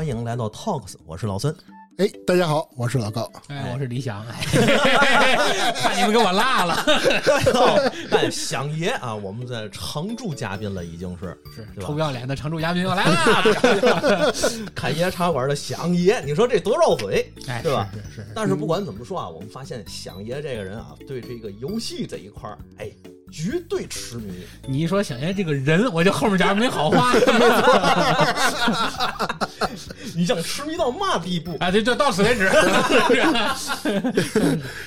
欢迎来到 Talks，我是老孙。哎，大家好，我是老高。哎，我是李想。看你们给我落了。哎，想爷啊，我们在常驻嘉宾了，已经是是是吧臭不要脸的常驻嘉宾又来了。侃爷茶馆的想爷，你说这多绕嘴，哎，对吧？是是是，但是不管怎么说啊，我们发现想爷这个人啊，对这个游戏这一块儿，哎，绝对痴迷。你一说想爷这个人，我就后面讲没好话。你想痴迷到嘛地步？哎，对，就到此为止。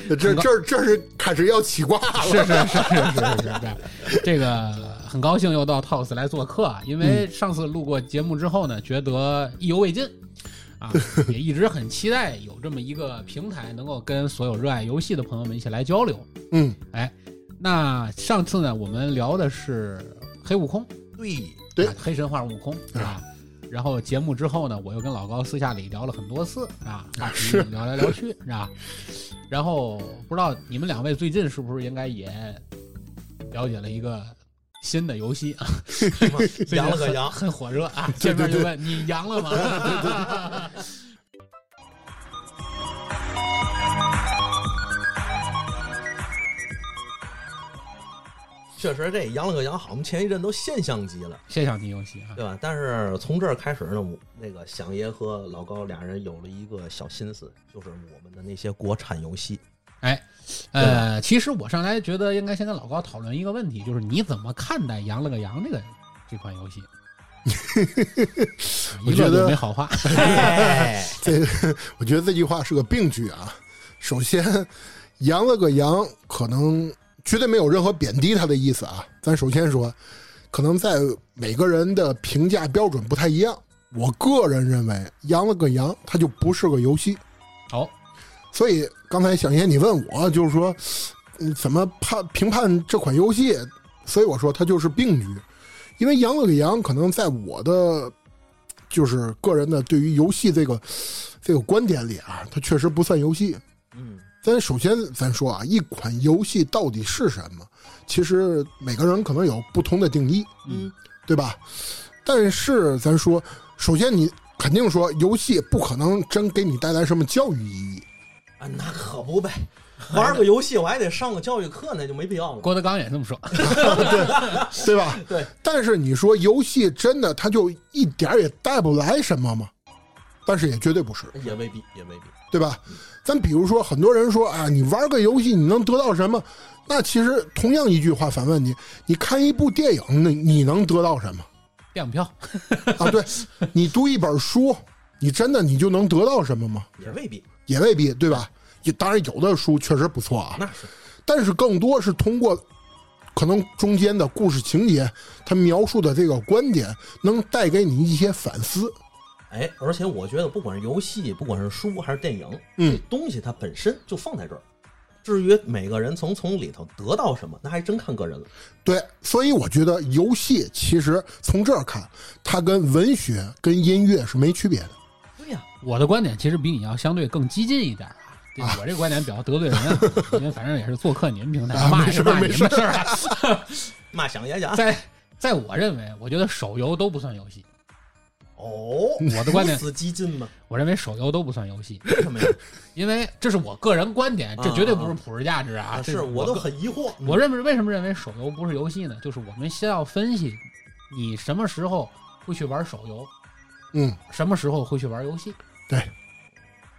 这这这是开始要起卦了。是是是是是是是，这个很高兴又到 Talks 来做客啊，因为上次录过节目之后呢，觉得意犹未尽。啊，也一直很期待有这么一个平台，能够跟所有热爱游戏的朋友们一起来交流。嗯，哎，那上次呢，我们聊的是黑悟空，对，对啊黑神话悟空啊。然后节目之后呢，我又跟老高私下里聊了很多次啊，话题是聊来聊去是吧？然后不知道你们两位最近是不是应该也了解了一个新的游戏啊？阳 了个阳，很火热啊！见面就问你阳了吗？确实这羊了个羊，好，我们前一阵都现象级了。现象级游戏啊，对吧？但是从这儿开始呢，我那个响爷和老高俩人有了一个小心思，就是我们的那些国产游戏。哎呃，其实我上来觉得应该先跟老高讨论一个问题，就是你怎么看待《羊了个羊》这个这款游戏？我觉得没好话。哎，这个我觉得这句话是个病句啊。首先，羊了个羊，可能绝对没有任何贬低他的意思啊。咱首先说，可能在每个人的评价标准不太一样。我个人认为，羊了个羊，它就不是个游戏。好，所以刚才小爷你问我，就是说，嗯，怎么判评判这款游戏？所以我说它就是病局，因为羊了个羊，可能在我的就是个人的对于游戏这个这个观点里啊，它确实不算游戏。嗯，咱首先咱说啊，一款游戏到底是什么？其实每个人可能有不同的定义，嗯，对吧？但是咱说，首先你肯定说游戏不可能真给你带来什么教育意义。啊，那可不呗，玩个游戏我还得上个教育课，那就没必要了。郭德纲也这么说。对吧？对。但是你说游戏真的它就一点儿也带不来什么吗？但是也绝对不是，也未必，也未必。对吧？咱比如说，很多人说啊，你玩个游戏你能得到什么？那其实同样一句话反问你：你看一部电影，那你能得到什么？电影票，啊，对，你读一本书，你真的你就能得到什么吗？也未必，也未必，对吧？也当然有的书确实不错啊，那是但是更多是通过可能中间的故事情节，他描述的这个观点，能带给你一些反思。哎，而且我觉得，不管是游戏，不管是书还是电影，嗯这东西它本身就放在这儿。至于每个人从从里头得到什么，那还真看个人了。对，所以我觉得游戏其实从这儿看，它跟文学、跟音乐是没区别的。对呀、我的观点其实比你要相对更激进一点啊。这个我这个观点比较得罪人啊，因为反正也是做客你们平台，啊骂也是骂没事你们的事儿啊。骂想也想在在我认为，我觉得手游都不算游戏。哦，我的观点如此激进吗？我认为手游都不算游戏，为什么呀？因为这是我个人观点，这绝对不是普世价值啊。这是我都很疑惑。我认为为什么认为手游不是游戏呢？就是我们先要分析你什么时候会去玩手游，嗯，什么时候会去玩游戏。对，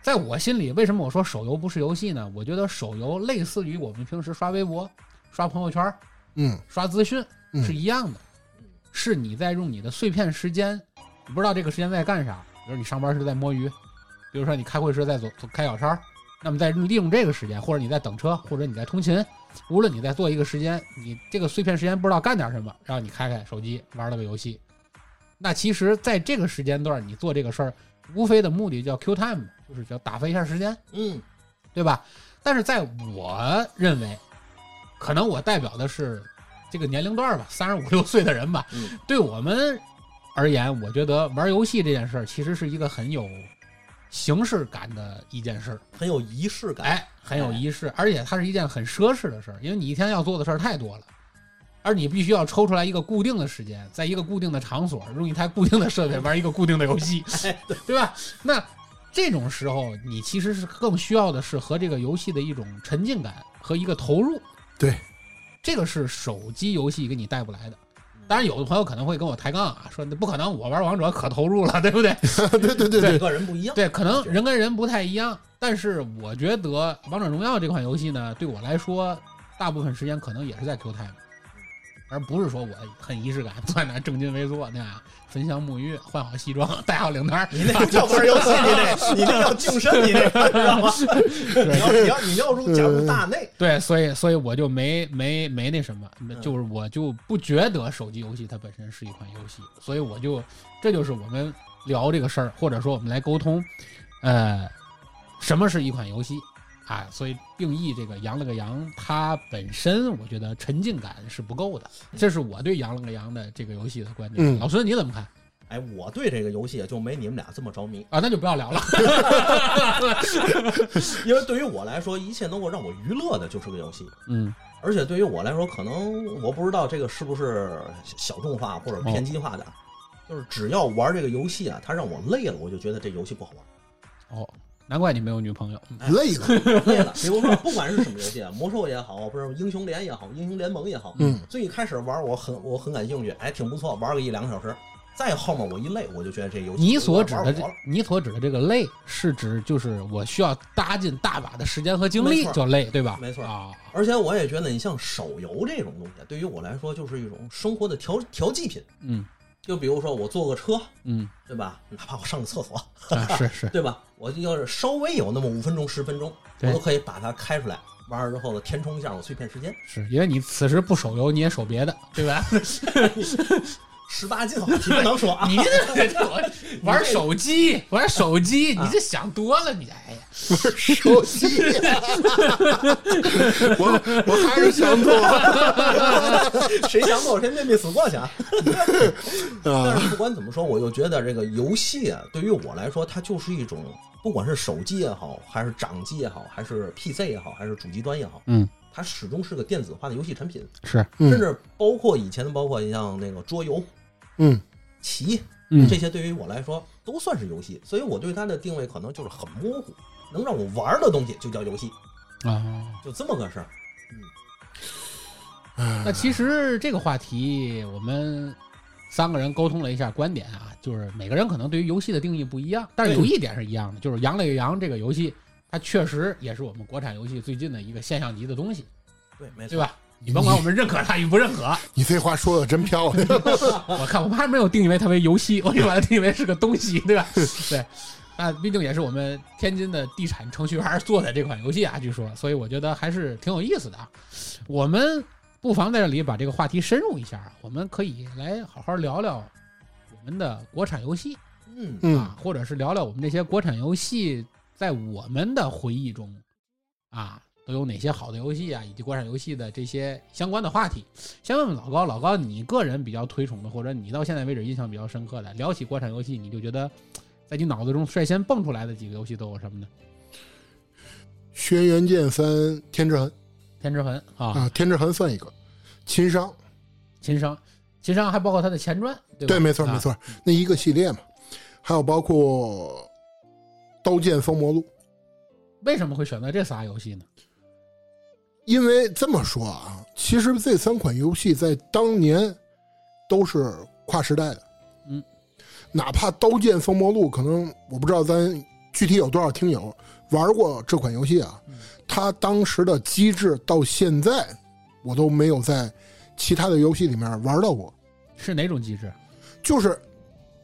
在我心里，为什么我说手游不是游戏呢？我觉得手游类似于我们平时刷微博、刷朋友圈、嗯刷资讯嗯是一样的，是你在用你的碎片时间，你不知道这个时间在干啥。比如你上班是在摸鱼，比如说你开会是在走走开小差，那么在利用这个时间，或者你在等车，或者你在通勤，无论你在做一个时间，你这个碎片时间不知道干点什么，然后你开开手机玩了个游戏。那其实，在这个时间段你做这个事儿，无非的目的叫 Q time，就是叫打发一下时间。嗯，对吧？但是在我认为，可能我代表的是这个年龄段吧，三十五六岁的人吧。嗯对我们而言，我觉得玩游戏这件事儿其实是一个很有形式感的一件事儿，很有仪式感。哎，很有仪式，而且它是一件很奢侈的事儿，因为你一天要做的事儿太多了。而你必须要抽出来一个固定的时间，在一个固定的场所，用一台固定的设备玩一个固定的游戏，对吧？那这种时候，你其实是更需要的是和这个游戏的一种沉浸感和一个投入。对，这个是手机游戏给你带不来的。当然，有的朋友可能会跟我抬杠啊，说那不可能，我玩王者可投入了，对不对？对对对对个人不一样。对，可能人跟人不太一样，但是我觉得《王者荣耀》这款游戏呢，对我来说，大部分时间可能也是在 Q time，而不是说我很仪式感，坐在那儿正襟危坐，那样焚香沐浴，换好西装，戴好领带，你那不叫玩游戏，你那，你那叫净身，你那个知道吗？你要你要你要入加入大内，对，所以所以我就没没没那什么，就是我就不觉得手机游戏它本身是一款游戏，所以我就这就是我们聊这个事儿，或者说我们来沟通，呃，什么是一款游戏？啊，所以定义这个“羊了个羊”，它本身我觉得沉浸感是不够的。这是我对“羊了个羊”的这个游戏的观点。嗯老孙你怎么看？哎，我对这个游戏就没你们俩这么着迷，啊，那就不要聊了。因为对于我来说，一切能够让我娱乐的就是个游戏。嗯而且对于我来说，可能我不知道这个是不是小众化或者偏激化的，就是只要玩这个游戏啊，它让我累了，我就觉得这游戏不好玩。哦，难怪你没有女朋友。哎累 了，累了。比如说，不管是什么游戏啊，魔兽也好，不是英雄联也好，英雄联盟也好，嗯，最一开始玩我很我很感兴趣，哎，挺不错，玩个一两个小时。再后面我一累，我就觉得这游戏你所指的这你所指的这个累，是指就是我需要搭进大把的时间和精力叫累，对吧？没错啊，而且我也觉得，你像手游这种东西，对于我来说就是一种生活的调调剂品。嗯就比如说我坐个车，嗯对吧？哪怕我上个厕所，啊，是是，对吧？我要是稍微有那么五分钟、十分钟，我都可以把它开出来，完了之后呢，填充一下我碎片时间。是因为你此时不手游，你也手别的，对吧？十八禁话题不能说啊，你这我 玩手机，玩手机，你这想多了，你哎呀，玩手机，我我还是想做 谁想过谁面壁思过去啊？但啊，是不管怎么说，我就觉得这个游戏啊，对于我来说，它就是一种，不管是手机也好，还是掌机也好，还是 PC 也好，还是主机端也好，嗯，它始终是个电子化的游戏产品，是，嗯甚至包括以前的，包括你像那个桌游、嗯棋嗯这些，对于我来说都算是游戏，所以我对它的定位可能就是很模糊，能让我玩的东西就叫游戏，啊。就这么个事儿。那其实这个话题，我们三个人沟通了一下观点啊，就是每个人可能对于游戏的定义不一样，但是有一点是一样的，就是《羊了个羊》这个游戏，它确实也是我们国产游戏最近的一个现象级的东西，对，没错，对？吧？你甭管我们认可它与不认可，你这话说的真漂亮，我看我们还没有定义为它为游戏，我就把它定义为是个东西，对吧？对，那毕竟也是我们天津的地产程序员做的这款游戏啊，据说，所以我觉得还是挺有意思的啊。我们不妨在这里把这个话题深入一下啊，我们可以来好好聊聊我们的国产游戏嗯，嗯啊，或者是聊聊我们这些国产游戏在我们的回忆中啊。都有哪些好的游戏啊，以及国产游戏的这些相关的话题。先问问老高，老高，你个人比较推崇的，或者你到现在为止印象比较深刻的，聊起国产游戏，你就觉得在你脑子中率先蹦出来的几个游戏都有什么呢？《轩辕剑三》《天之痕天之痕》啊，啊，《天之痕》算一个，秦商，秦商，秦商还包括它的前传，对吧？对，没错啊没。错，那一个系列嘛，还有包括《刀剑封魔录》，为什么会选择这仨游戏呢？因为这么说啊，其实这三款游戏在当年都是跨时代的，嗯，哪怕《刀剑封魔录》，可能我不知道咱具体有多少听友玩过这款游戏啊，它当时的机制到现在我都没有在其他的游戏里面玩到过，是哪种机制？就是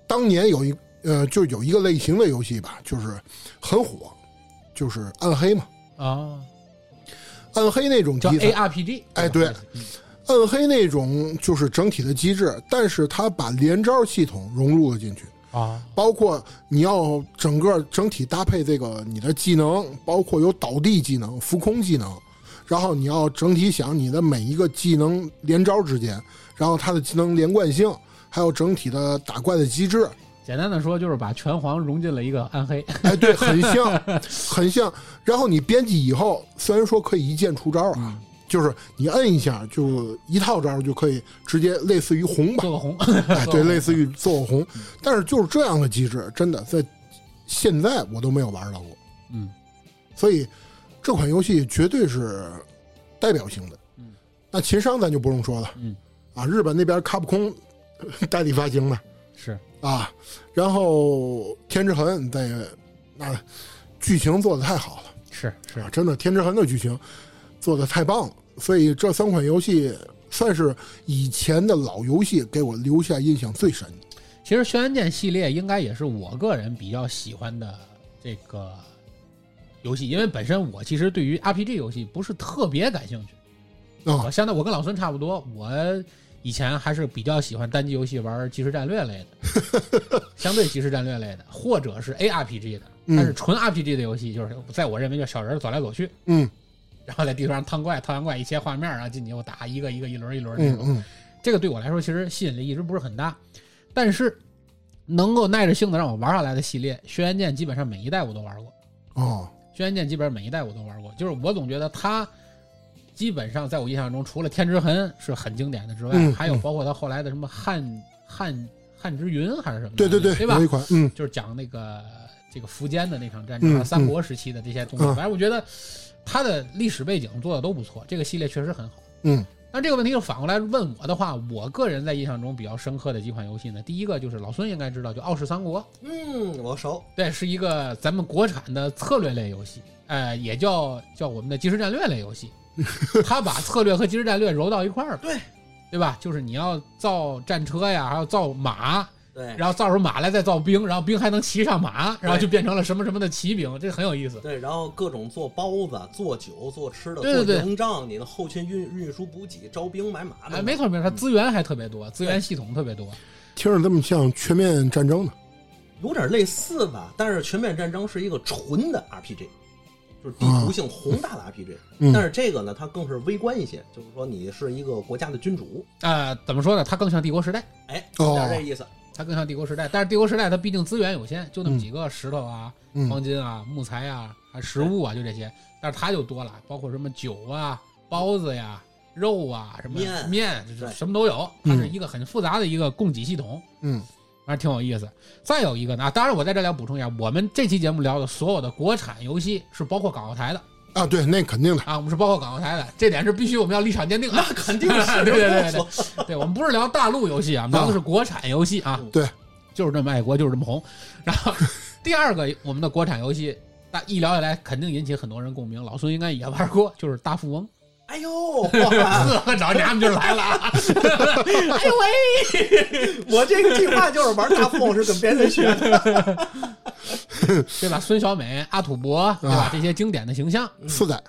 当年有一呃，就有一个类型的游戏吧，就是很火，就是暗黑嘛，啊，暗黑那种叫题材，ARPG。哎对嗯暗黑那种就是整体的机制，但是它把连招系统融入了进去，啊，包括你要整个整体搭配这个你的技能，包括有倒地技能、浮空技能，然后你要整体想你的每一个技能连招之间，然后它的技能连贯性，还有整体的打怪的机制，简单的说就是把拳皇融进了一个暗黑。哎，对，很像，很像。然后你编辑以后，虽然说可以一键出招啊，就是你摁一下，就一套招就可以直接类似于红吧，做个红，哎，对，类似于做个红。但是就是这样的机制，真的在现在我都没有玩到过。嗯所以这款游戏绝对是代表性的。嗯，那秦商咱就不用说了嗯，啊，日本那边卡普空 代理发行的是啊，然后天之痕在那剧情做的太好了。是是啊，真的，《天之痕》的剧情做的太棒了，所以这三款游戏算是以前的老游戏给我留下印象最深。其实《轩辕剑》系列应该也是我个人比较喜欢的这个游戏，因为本身我其实对于 RPG 游戏不是特别感兴趣。啊我相当我跟老孙差不多，我以前还是比较喜欢单机游戏玩即时战略类的，相对即时战略类的，或者是 ARPG 的。但是纯 RPG 的游戏，就是在我认为叫小人走来走去，嗯然后在地图上趟怪，趟完怪一切画面，然后进去又打一个一个一轮一轮那种。嗯嗯这个对我来说其实吸引力一直不是很大，但是能够耐着性子让我玩下来的系列，《轩辕剑》基本上每一代我都玩过，哦《轩辕剑》基本上每一代我都玩过，就是我总觉得它基本上在我印象中，除了天之痕是很经典的之外，嗯还有嗯包括他后来的什么汉汉汉之云还是什么的，对对对，对吧有一？款嗯就是讲那个这个苻坚的那场战争，嗯三国时期的这些东西，嗯反正我觉得他的历史背景做的都不错，这个系列确实很好。嗯但这个问题就反过来问我的话，我个人在印象中比较深刻的几款游戏呢，第一个就是老孙应该知道，就《傲世三国》，嗯，我熟。对，是一个咱们国产的策略类游戏，呃，也叫叫我们的即时战略类游戏。它把策略和即时战略揉到一块儿了，对对吧？就是你要造战车呀，还要造马，对然后造出马来再造兵，然后兵还能骑上马，然后就变成了什么什么的骑兵，这很有意思。对，然后各种做包子、做酒、做吃的、对对对做营帐，你的后勤运运输补给、招兵买马哎，没错没错，它资源还特别多，资源系统特别多。听着这么像全面战争呢。有点类似吧。但是全面战争是一个纯的 RPG，就是地图性宏大的 RPG。嗯但是这个呢，它更是微观一些，就是说你是一个国家的君主，呃，怎么说呢？它更像帝国时代，哎，有点哦这意思。它更像帝国时代。但是帝国时代它毕竟资源有限，就那么几个石头啊、嗯黄金啊、木材啊、还食物啊，就这些。但是它就多了，包括什么酒啊、包子呀、肉啊、什么面面，就是什么都有。它是一个很复杂的一个供给系统。嗯反正挺有意思。再有一个呢，啊当然我在这里要补充一下，我们这期节目聊的所有的国产游戏是包括港澳台的啊，对，那肯定的。啊，我们是包括港澳台的，这点是必须我们要立场坚定的。那肯定是，对对对对对，我们不是聊大陆游戏啊，我们聊的是国产游戏啊，对，就是这么爱国，就是这么红。然后 第二个我们的国产游戏，大一聊下来肯定引起很多人共鸣，老孙应该也玩过，就是大富翁。哎呦，哇呵，找娘们就来了啊！哎呦喂，我这个计划就是玩大富翁是跟别人学的。对吧？孙小美、阿土伯，对吧啊？这些经典的形象，四代，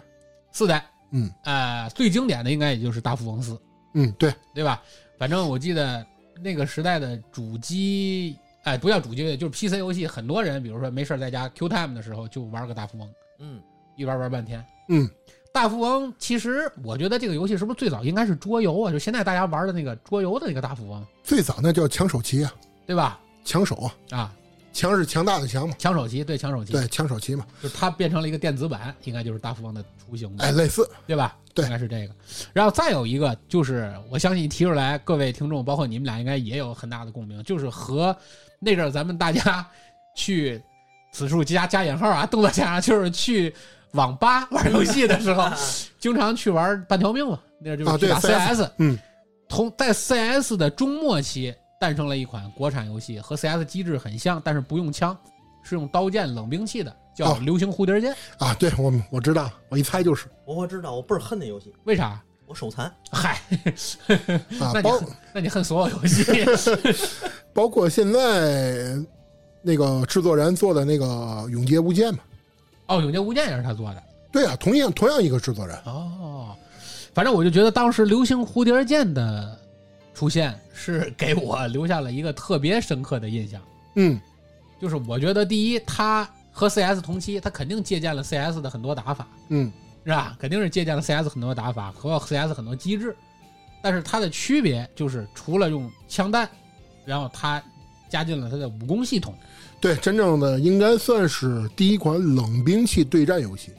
四代，嗯呃，最经典的应该也就是大富翁四，嗯，对，对吧？反正我记得那个时代的主机，哎，不叫主机，就是 PC 游戏，很多人比如说没事儿在家 Q time 的时候就玩个大富翁，嗯，一玩玩半天。嗯大富翁其实我觉得这个游戏是不是最早应该是桌游啊？就现在大家玩的那个桌游的那个大富翁，最早那叫抢手棋啊，对吧？抢手啊，啊，强是强大的强嘛，抢手棋，对，抢手棋，对，抢手棋嘛，就是它变成了一个电子版，应该就是大富翁的雏形吧？哎，类似，对吧？对应该是这个。然后再有一个就是，我相信提出来，各位听众，包括你们俩，应该也有很大的共鸣，就是和那阵儿咱们大家去此处加加引号啊，动作加就是去网吧 玩游戏的时候，经常去玩半条命嘛，那就是打 CS。嗯，同在 CS 的中末期诞生了一款国产游戏，和 CS 机制很像，但是不用枪，是用刀剑冷兵器的，叫哦《流星蝴蝶剑》。啊，对我我知道，我一猜就是我我知道，我倍儿恨那游戏，为啥？我手残。嗨，啊，那你恨那你恨所有游戏包括现在那个制作人做的那个《永劫无间》嘛，哦，《永劫无间》也是他做的对啊，同样同样一个制作人，哦。反正我就觉得当时《流星蝴蝶剑》的出现是给我留下了一个特别深刻的印象，嗯就是我觉得第一，他和 CS 同期，他肯定借鉴了 CS 的很多打法，嗯是吧？肯定是借鉴了 CS 很多打法和 CS 很多机制，但是它的区别就是除了用枪弹，然后他加进了他的武功系统。对，真正的应该算是第一款冷兵器对战游戏，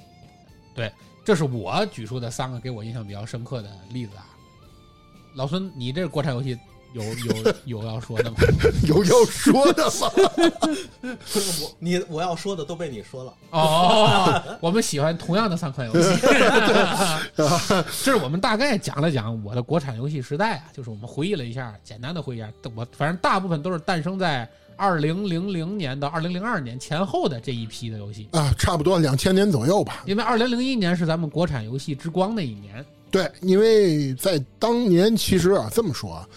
对这是我举出的三个给我印象比较深刻的例子啊。老孙，你这国产游戏有有 有要说的吗？有要说的吗？我你我要说的都被你说了。哦，我们喜欢同样的三款游戏，这是我们大概讲了讲我的国产游戏时代啊，就是我们回忆了一下，简单的回忆一下，我反正大部分都是诞生在二零零零年到二零零二年前后的这一批的游戏，啊，差不多两千年左右吧。因为二零零一年是咱们国产游戏之光的一年，对，因为在当年，其实啊，这么说啊，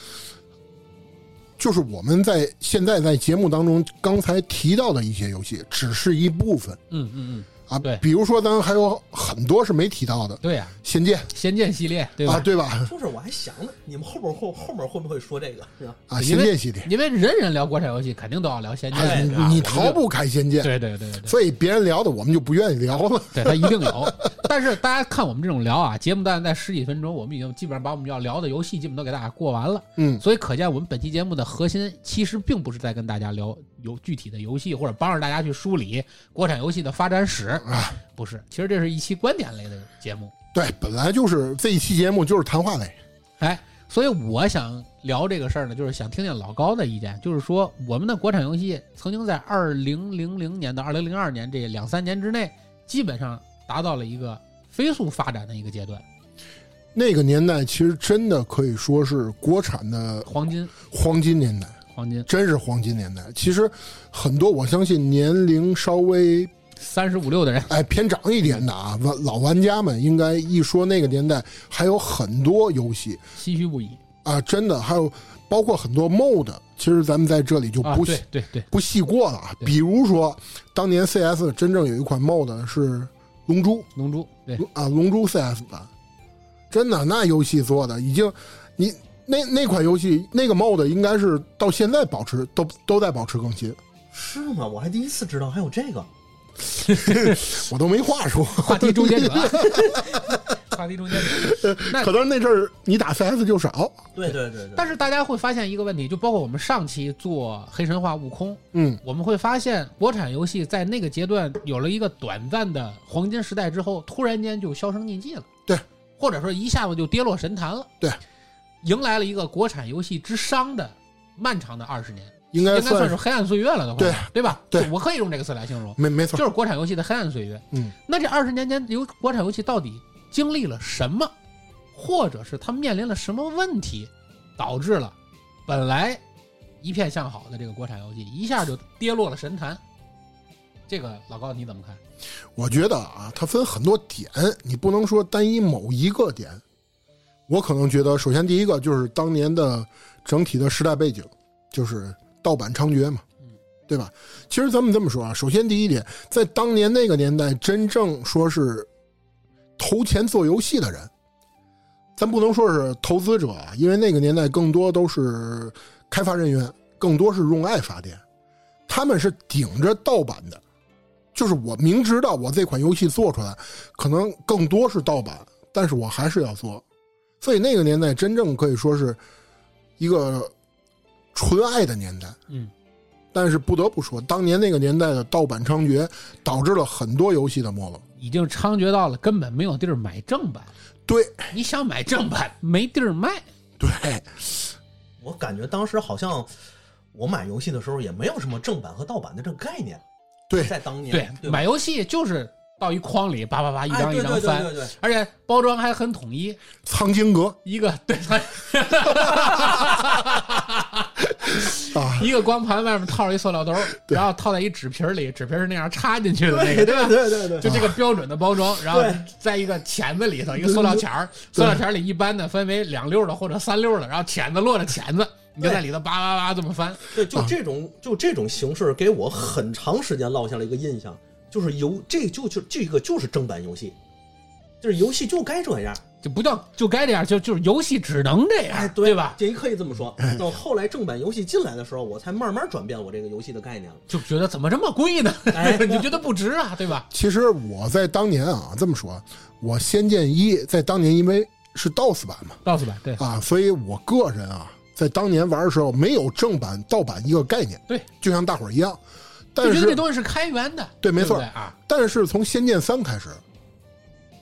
就是我们在现在在节目当中刚才提到的一些游戏，只是一部分。嗯嗯嗯，啊。对比如说咱还有很多是没提到的，《对呀、仙剑仙剑系列对》吧？啊，对吧？就是我还想呢，你们后边后后面会不会说这个？是吧？啊，《仙剑》系列，因为人人聊国产游戏，肯定都要聊仙剑，你逃不开《仙剑》，对对对对对。所以别人聊的我们就不愿意聊了。对，他一定有。但是大家看我们这种聊啊，节目大概在十几分钟，我们已经基本上把我们要聊的游戏基本都给大家过完了。嗯，所以可见我们本期节目的核心其实并不是在跟大家聊有具体的游戏，或者帮着大家去梳理国产游戏的发展史啊，不是。其实这是一期观点类的节目。对，本来就是这一期节目就是谈话类。哎，所以我想聊这个事儿呢，就是想听听老高的意见，就是说我们的国产游戏曾经在二零零零年到二零零二年这两三年之内，基本上达到了一个飞速发展的一个阶段，那个年代其实真的可以说是国产的黄金黄金年代，黄金真是黄金年代。其实很多我相信年龄稍微三十五六的人，哎偏长一点的啊玩老玩家们，应该一说那个年代还有很多游戏唏嘘不已啊，真的还有包括很多 mod，其实咱们在这里就啊！不、对对对，不细过了啊。比如说当年 CS 真正有一款 mod 是龙珠。龙珠对啊，龙珠 CS 版，真的那游戏做的已经，你那那款游戏那个 mod 应该是到现在保持都都在保持更新，是吗？我还第一次知道还有这个。我都没话说。话题中间者，话题中间者。那可能那阵儿你打 CS 就少，对对对对。但是大家会发现一个问题，就包括我们上期做黑神话悟空，嗯，我们会发现国产游戏在那个阶段有了一个短暂的黄金时代之后，突然间就销声匿迹了。对，或者说一下子就跌落神坛了。对，迎来了一个国产游戏之殇的漫长的二十年，应该算算是黑暗岁月了的话，对对吧？对我可以用这个词来形容，没没错就，是国产游戏的黑暗岁月。嗯，那这二十年间，由国产游戏到底经历了什么，或者是它面临了什么问题，导致了本来一片向好的这个国产游戏一下就跌落了神坛？这个老高你怎么看？我觉得啊，它分很多点，你不能说单一某一个点。我可能觉得，首先第一个就是当年的整体的时代背景，就是盗版猖獗嘛，对吧？其实咱们这么说啊，首先第一点，在当年那个年代，真正说是投钱做游戏的人，咱不能说是投资者啊，因为那个年代更多都是开发人员，更多是用爱发电，他们是顶着盗版的。就是我明知道我这款游戏做出来，可能更多是盗版，但是我还是要做。所以那个年代真正可以说是一个纯爱的年代。嗯，但是不得不说，当年那个年代的盗版猖獗，导致了很多游戏的没落。已经猖獗到了根本没有地儿买正版，对你想买正版没地儿卖。对，我感觉当时好像我买游戏的时候也没有什么正版和盗版的这个概念，对在当年对，对买游戏就是到一筐里叭叭叭一张一张翻，而且包装还很统一，藏经阁一个对，啊，一个光盘外面套着一塑料兜，对。然后套在一纸皮儿里，纸皮儿是那样插进去的那个，对吧？对对对。就这个标准的包装，然后在一个钳子里头，一个塑料钳儿，塑料钳儿里一般的分为两溜儿的或者三溜儿的，然后钳子落着钳子，你就在里头叭叭叭这么翻。对，就这种就这种形式给我很长时间落下了一个印象，就是游这就就这个就是正版游戏，就是游戏就该这样，就不叫就该这样，就就是游戏只能这样，哎，对吧？这也可以这么说。等后来正版游戏进来的时候，我才慢慢转变我这个游戏的概念了。就觉得怎么这么贵呢？哎你觉得不值啊，对吧？其实我在当年啊，这么说，我《仙剑一》在当年因为是 DOS 版嘛，，DOS 版，对啊，所以我个人啊，在当年玩的时候没有正版盗版一个概念，对，就像大伙儿一样。但就觉得这，东西是开源的，对没错啊，但是从《仙剑三》开始，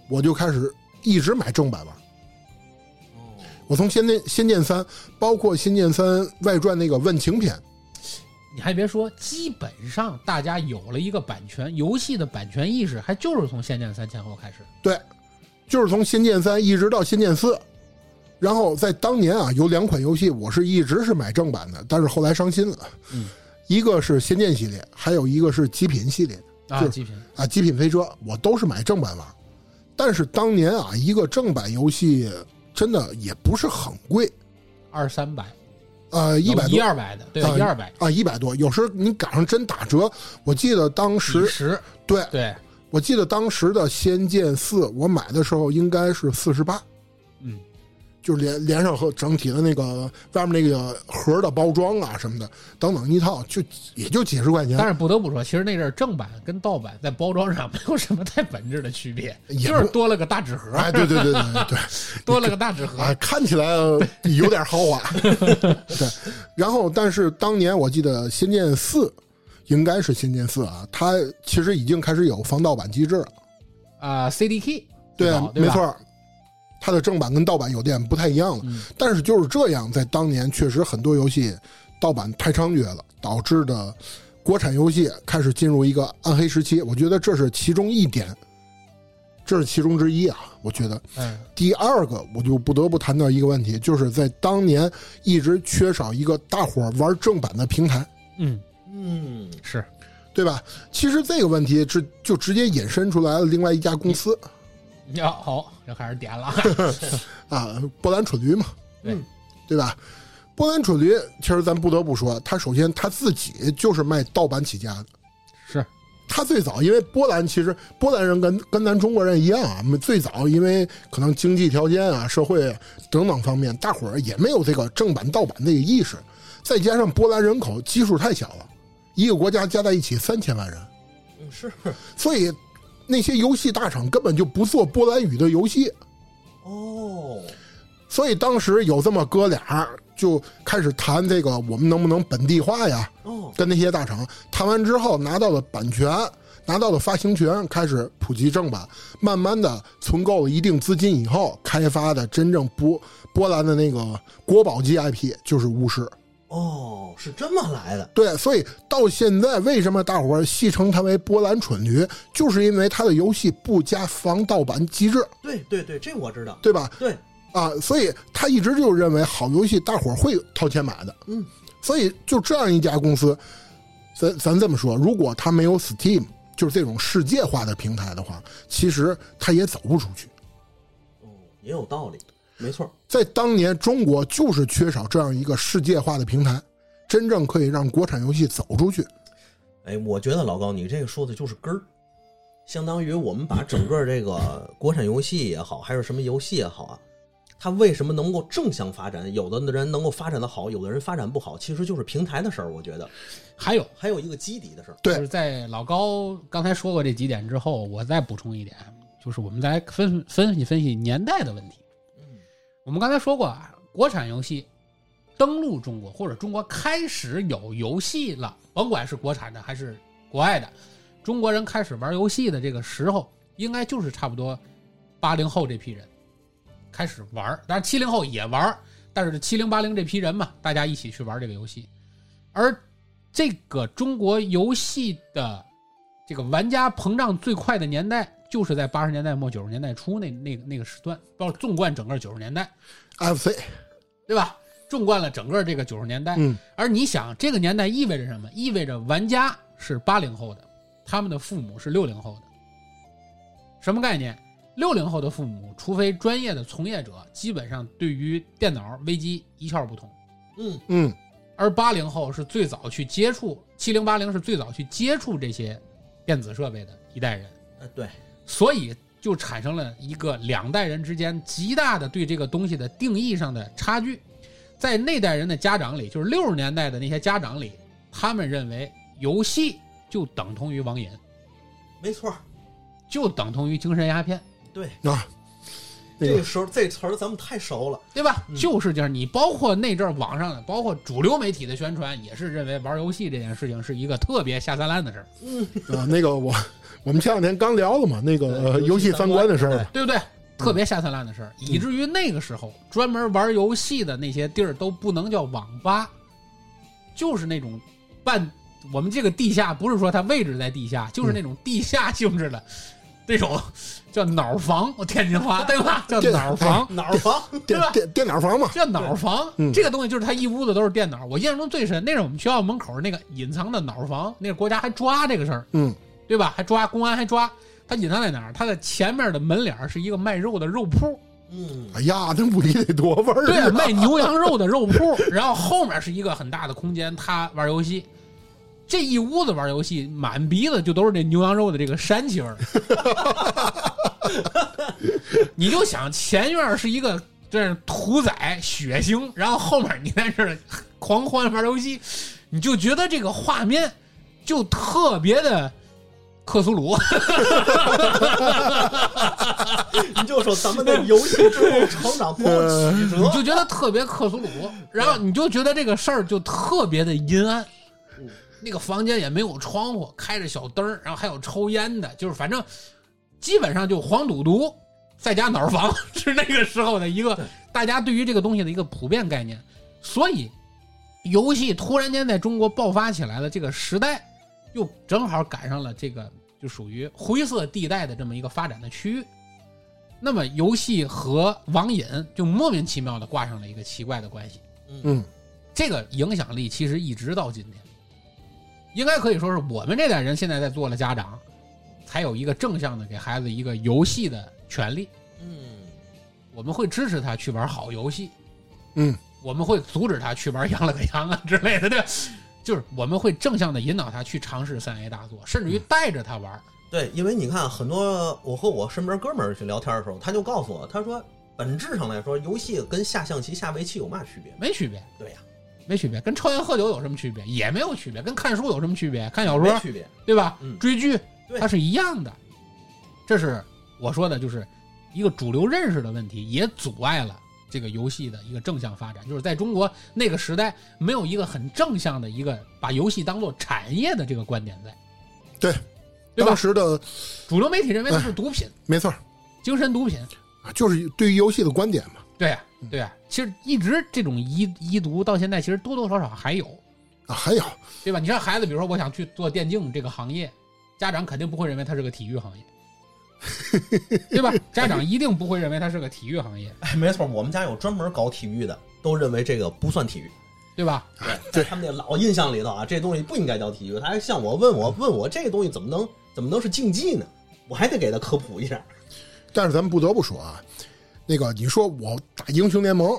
我就开始一直买正版玩。哦，我从《仙剑》《仙剑三》，包括《仙剑三外传》那个问情篇，你还别说，基本上大家有了一个版权游戏的版权意识，还就是从《仙剑三》前后开始。对，就是从《仙剑三》一直到《仙剑四》，然后在当年啊，有两款游戏我是一直是买正版的，但是后来伤心了。嗯，一个是《仙剑》系列，还有一个是《极品》系列啊，极品。啊，《极品飞车》我都是买正版玩。但是当年啊，一个正版游戏真的也不是很贵，二三百，呃，一百一二百的，对，啊一二百，啊，一百多。有时候你赶上真打折，我记得当时十，对。对，我记得当时的《仙剑四》，我买的时候应该是四十八，嗯，就是连连上和整体的那个外面那个盒的包装啊什么的等等一套，就也就几十块钱但。是不得不说，其实那阵儿正版跟盗版在包装上没有什么太本质的区别，就是多了个大纸盒，哎，对对对对对对，多了个大纸盒。啊，看起来有点豪华。对，然后但是当年我记得《仙剑四》应该是《仙剑四》啊，它其实已经开始有防盗版机制了。啊，CDK，对，没错，它的正版跟盗版有点不太一样了。嗯但是就是这样，在当年确实很多游戏盗版太猖獗了，导致的国产游戏开始进入一个暗黑时期。我觉得这是其中一点，这是其中之一啊。我觉得嗯，第二个，我就不得不谈到一个问题，就是在当年一直缺少一个大伙儿玩正版的平台，嗯，嗯，是，对吧？其实这个问题是就直接引申出来了另外一家公司 要好，要开始点了，啊，波兰蠢驴嘛，嗯对吧？波兰蠢驴，其实咱不得不说，他首先他自己就是卖盗版起家的。是，他最早，因为波兰其实波兰人跟跟咱中国人一样啊，最早因为可能经济条件啊、社会等等方面，大伙儿也没有这个正版盗版这个意识，再加上波兰人口基数太小了，一个国家加在一起三千万人，嗯是，所以那些游戏大厂根本就不做波兰语的游戏，哦，所以当时有这么哥俩就开始谈这个我们能不能本地化呀？哦，跟那些大厂谈完之后，拿到了版权，拿到了发行权，开始普及正版，慢慢的存够了一定资金以后，开发的真正波波兰的那个国宝级 IP 就是巫师。哦，是这么来的，对，所以到现在为什么大伙儿戏称它为波兰蠢驴，就是因为它的游戏不加防盗版机制，对对对，这我知道，对吧？对，啊，所以他一直就认为好游戏大伙儿会掏钱买的。嗯，所以就这样一家公司，咱咱这么说，如果它没有 Steam，就是这种世界化的平台的话，其实它也走不出去。哦，也有道理，没错，在当年，中国就是缺少这样一个世界化的平台，真正可以让国产游戏走出去。哎，我觉得老高，你这个说的就是根儿，相当于我们把整个这个国产游戏也好，还是什么游戏也好啊，它为什么能够正向发展？有的人能够发展的好，有的人发展不好，其实就是平台的事儿。我觉得还有还有一个基底的事儿。对就是在老高刚才说过这几点之后，我再补充一点，就是我们再来分分析分析年代的问题。我们刚才说过啊，国产游戏登陆中国或者中国开始有游戏了，甭管是国产的还是国外的，中国人开始玩游戏的这个时候，应该就是差不多八零后这批人开始玩儿，当然七零后也玩儿，但是七零八零这批人嘛，大家一起去玩这个游戏，而这个中国游戏的这个玩家膨胀最快的年代，就是在八十年代末九十年代初那那个那个时段，包括纵贯整个九十年代。FC，对吧？纵贯了整个这个九十年代。嗯，而你想，这个年代意味着什么？意味着玩家是八零后的，他们的父母是六零后的。什么概念？六零后的父母，除非专业的从业者，基本上对于电脑、危机一窍不通。嗯，嗯，而八零后是最早去接触，七零八零是最早去接触这些电子设备的一代人。呃，对，所以就产生了一个两代人之间极大的对这个东西的定义上的差距。在那代人的家长里，就是六十年代的那些家长里，他们认为游戏就等同于网瘾，没错，就等同于精神鸦片。对，啊，这个时候这词儿咱们太熟了。对吧？就是就是你包括那阵儿网上的，包括主流媒体的宣传，也是认为玩游戏这件事情是一个特别下三滥的事儿，嗯啊，那个我我们前两天刚聊了嘛，那个游戏呃游戏三观的事儿，对不对？特别下三滥的事儿，以至于那个时候专门玩游戏的那些地儿都不能叫网吧，就是那种半我们这个地下不是说它位置在地下，就是那种地下性质的这种叫脑房，我天津话对吧？叫对脑房。脑房？对吧电电电脑房嘛，叫脑房，嗯这个东西就是它一屋子都是电脑。我印象中最深，那是我们学校门口那个隐藏的脑房，那个国家还抓这个事儿，嗯，对吧？还抓公安还抓，他隐藏在哪儿？他的前面的门脸儿是一个卖肉的肉铺，嗯，哎呀，那屋里得多味儿对，啊！卖牛羊肉的肉铺，然后后面是一个很大的空间，他玩游戏。这一屋子玩游戏，满鼻子就都是这牛羊肉的这个膻气味儿。你就想前院是一个这是屠宰血腥，然后后面你在这狂欢玩游戏，你就觉得这个画面就特别的克苏鲁。你就说咱们的游戏之后成长多么曲你折。就觉得特别克苏鲁，然后你就觉得这个事儿就特别的阴暗。嗯那个房间也没有窗户，开着小灯儿，然后还有抽烟的，就是反正基本上就黄赌毒再加脑房 是那个时候的一个大家对于这个东西的一个普遍概念。所以，游戏突然间在中国爆发起来了这个时代，又正好赶上了这个就属于灰色地带的这么一个发展的区域。那么，游戏和网瘾就莫名其妙的挂上了一个奇怪的关系。嗯，这个影响力其实一直到今天，应该可以说是我们这代人现在在做了家长，才有一个正向的给孩子一个游戏的权利。嗯，我们会支持他去玩好游戏，嗯，我们会阻止他去玩羊了个羊啊之类的，对吧，就是我们会正向的引导他去尝试三 A 大作，甚至于带着他玩。对，因为你看很多我和我身边哥们儿去聊天的时候，他就告诉我，他说本质上来说，游戏跟下象棋、下围棋有嘛区别？没区别，对呀，没区别，跟抽烟喝酒有什么区别？也没有区别，跟看书有什么区别？看小说没区别。对吧？嗯追剧对它是一样的，这是我说的，就是一个主流认识的问题，也阻碍了这个游戏的一个正向发展。就是在中国那个时代，没有一个很正向的一个把游戏当做产业的这个观点在，对，对当？时的主流媒体认为它是毒品，没错，精神毒品。就是对于游戏的观点嘛。对呀、对呀、其实一直这种遗遗毒到现在，其实多多少少还有，啊，还有对吧？你像孩子，比如说我想去做电竞这个行业，家长肯定不会认为它是个体育行业，对吧？家长一定不会认为它是个体育行业，哎，没错，我们家有专门搞体育的，都认为这个不算体育。对吧？在他们那老印象里头啊，这东西不应该叫体育。他还向我问我问我这个东西怎么能怎么能是竞技呢？我还得给他科普一下。但是咱们不得不说啊，那个你说我打英雄联盟，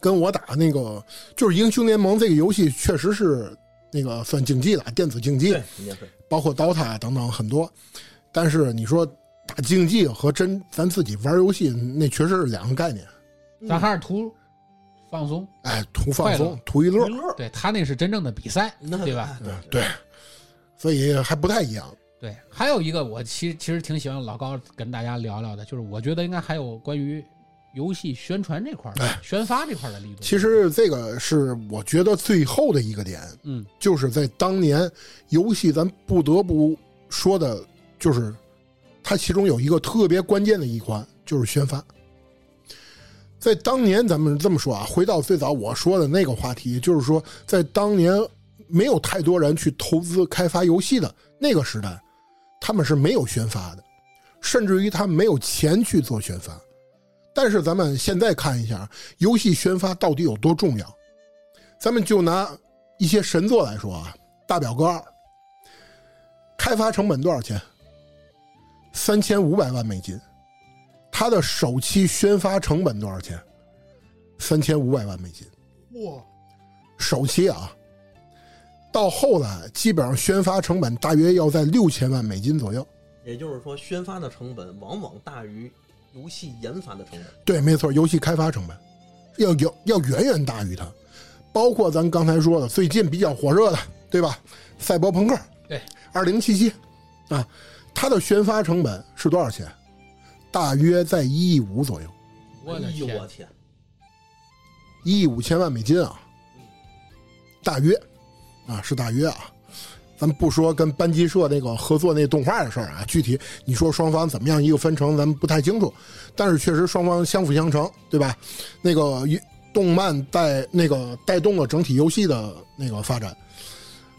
跟我打那个就是英雄联盟这个游戏，确实是那个算竞技的电子竞技包括 DOTA 等等很多。但是你说打竞技和真咱自己玩游戏，那确实是两个概念。咱还是图放松，哎，图放松，图一乐，乐，对他那是真正的比赛，对吧？？对对，所以还不太一样。对，还有一个我其实其实挺喜欢老高跟大家聊聊的，就是我觉得应该还有关于游戏宣传这块儿宣发这块儿的力度。其实这个是我觉得最后的一个点，嗯，就是在当年游戏，咱不得不说的，就是它其中有一个特别关键的一环，就是宣发。在当年，咱们这么说啊，回到最早我说的那个话题，就是说，在当年没有太多人去投资开发游戏的那个时代，他们是没有宣发的，甚至于他没有钱去做宣发。但是咱们现在看一下，游戏宣发到底有多重要？咱们就拿一些神作来说啊，《大表哥二》开发成本多少钱？三千五百万美金。它的首期宣发成本多少钱？三千五百万美金。哇，首期啊，到后来基本上宣发成本大约要在六千万美金左右。也就是说，宣发的成本往往大于游戏研发的成本。对，没错，游戏开发成本要有要远远大于它。包括咱刚才说的最近比较火热的，对吧？赛博朋克，对，二零七七啊，它的宣发成本是多少钱？大约在一亿五左右，我的天一亿五千万美金啊，大约啊是大约啊。咱们不说跟班级社那个合作那动画的事儿啊，具体你说双方怎么样一个分成，咱们不太清楚。但是确实双方相辅相成，对吧？那个动漫带那个带动了整体游戏的那个发展，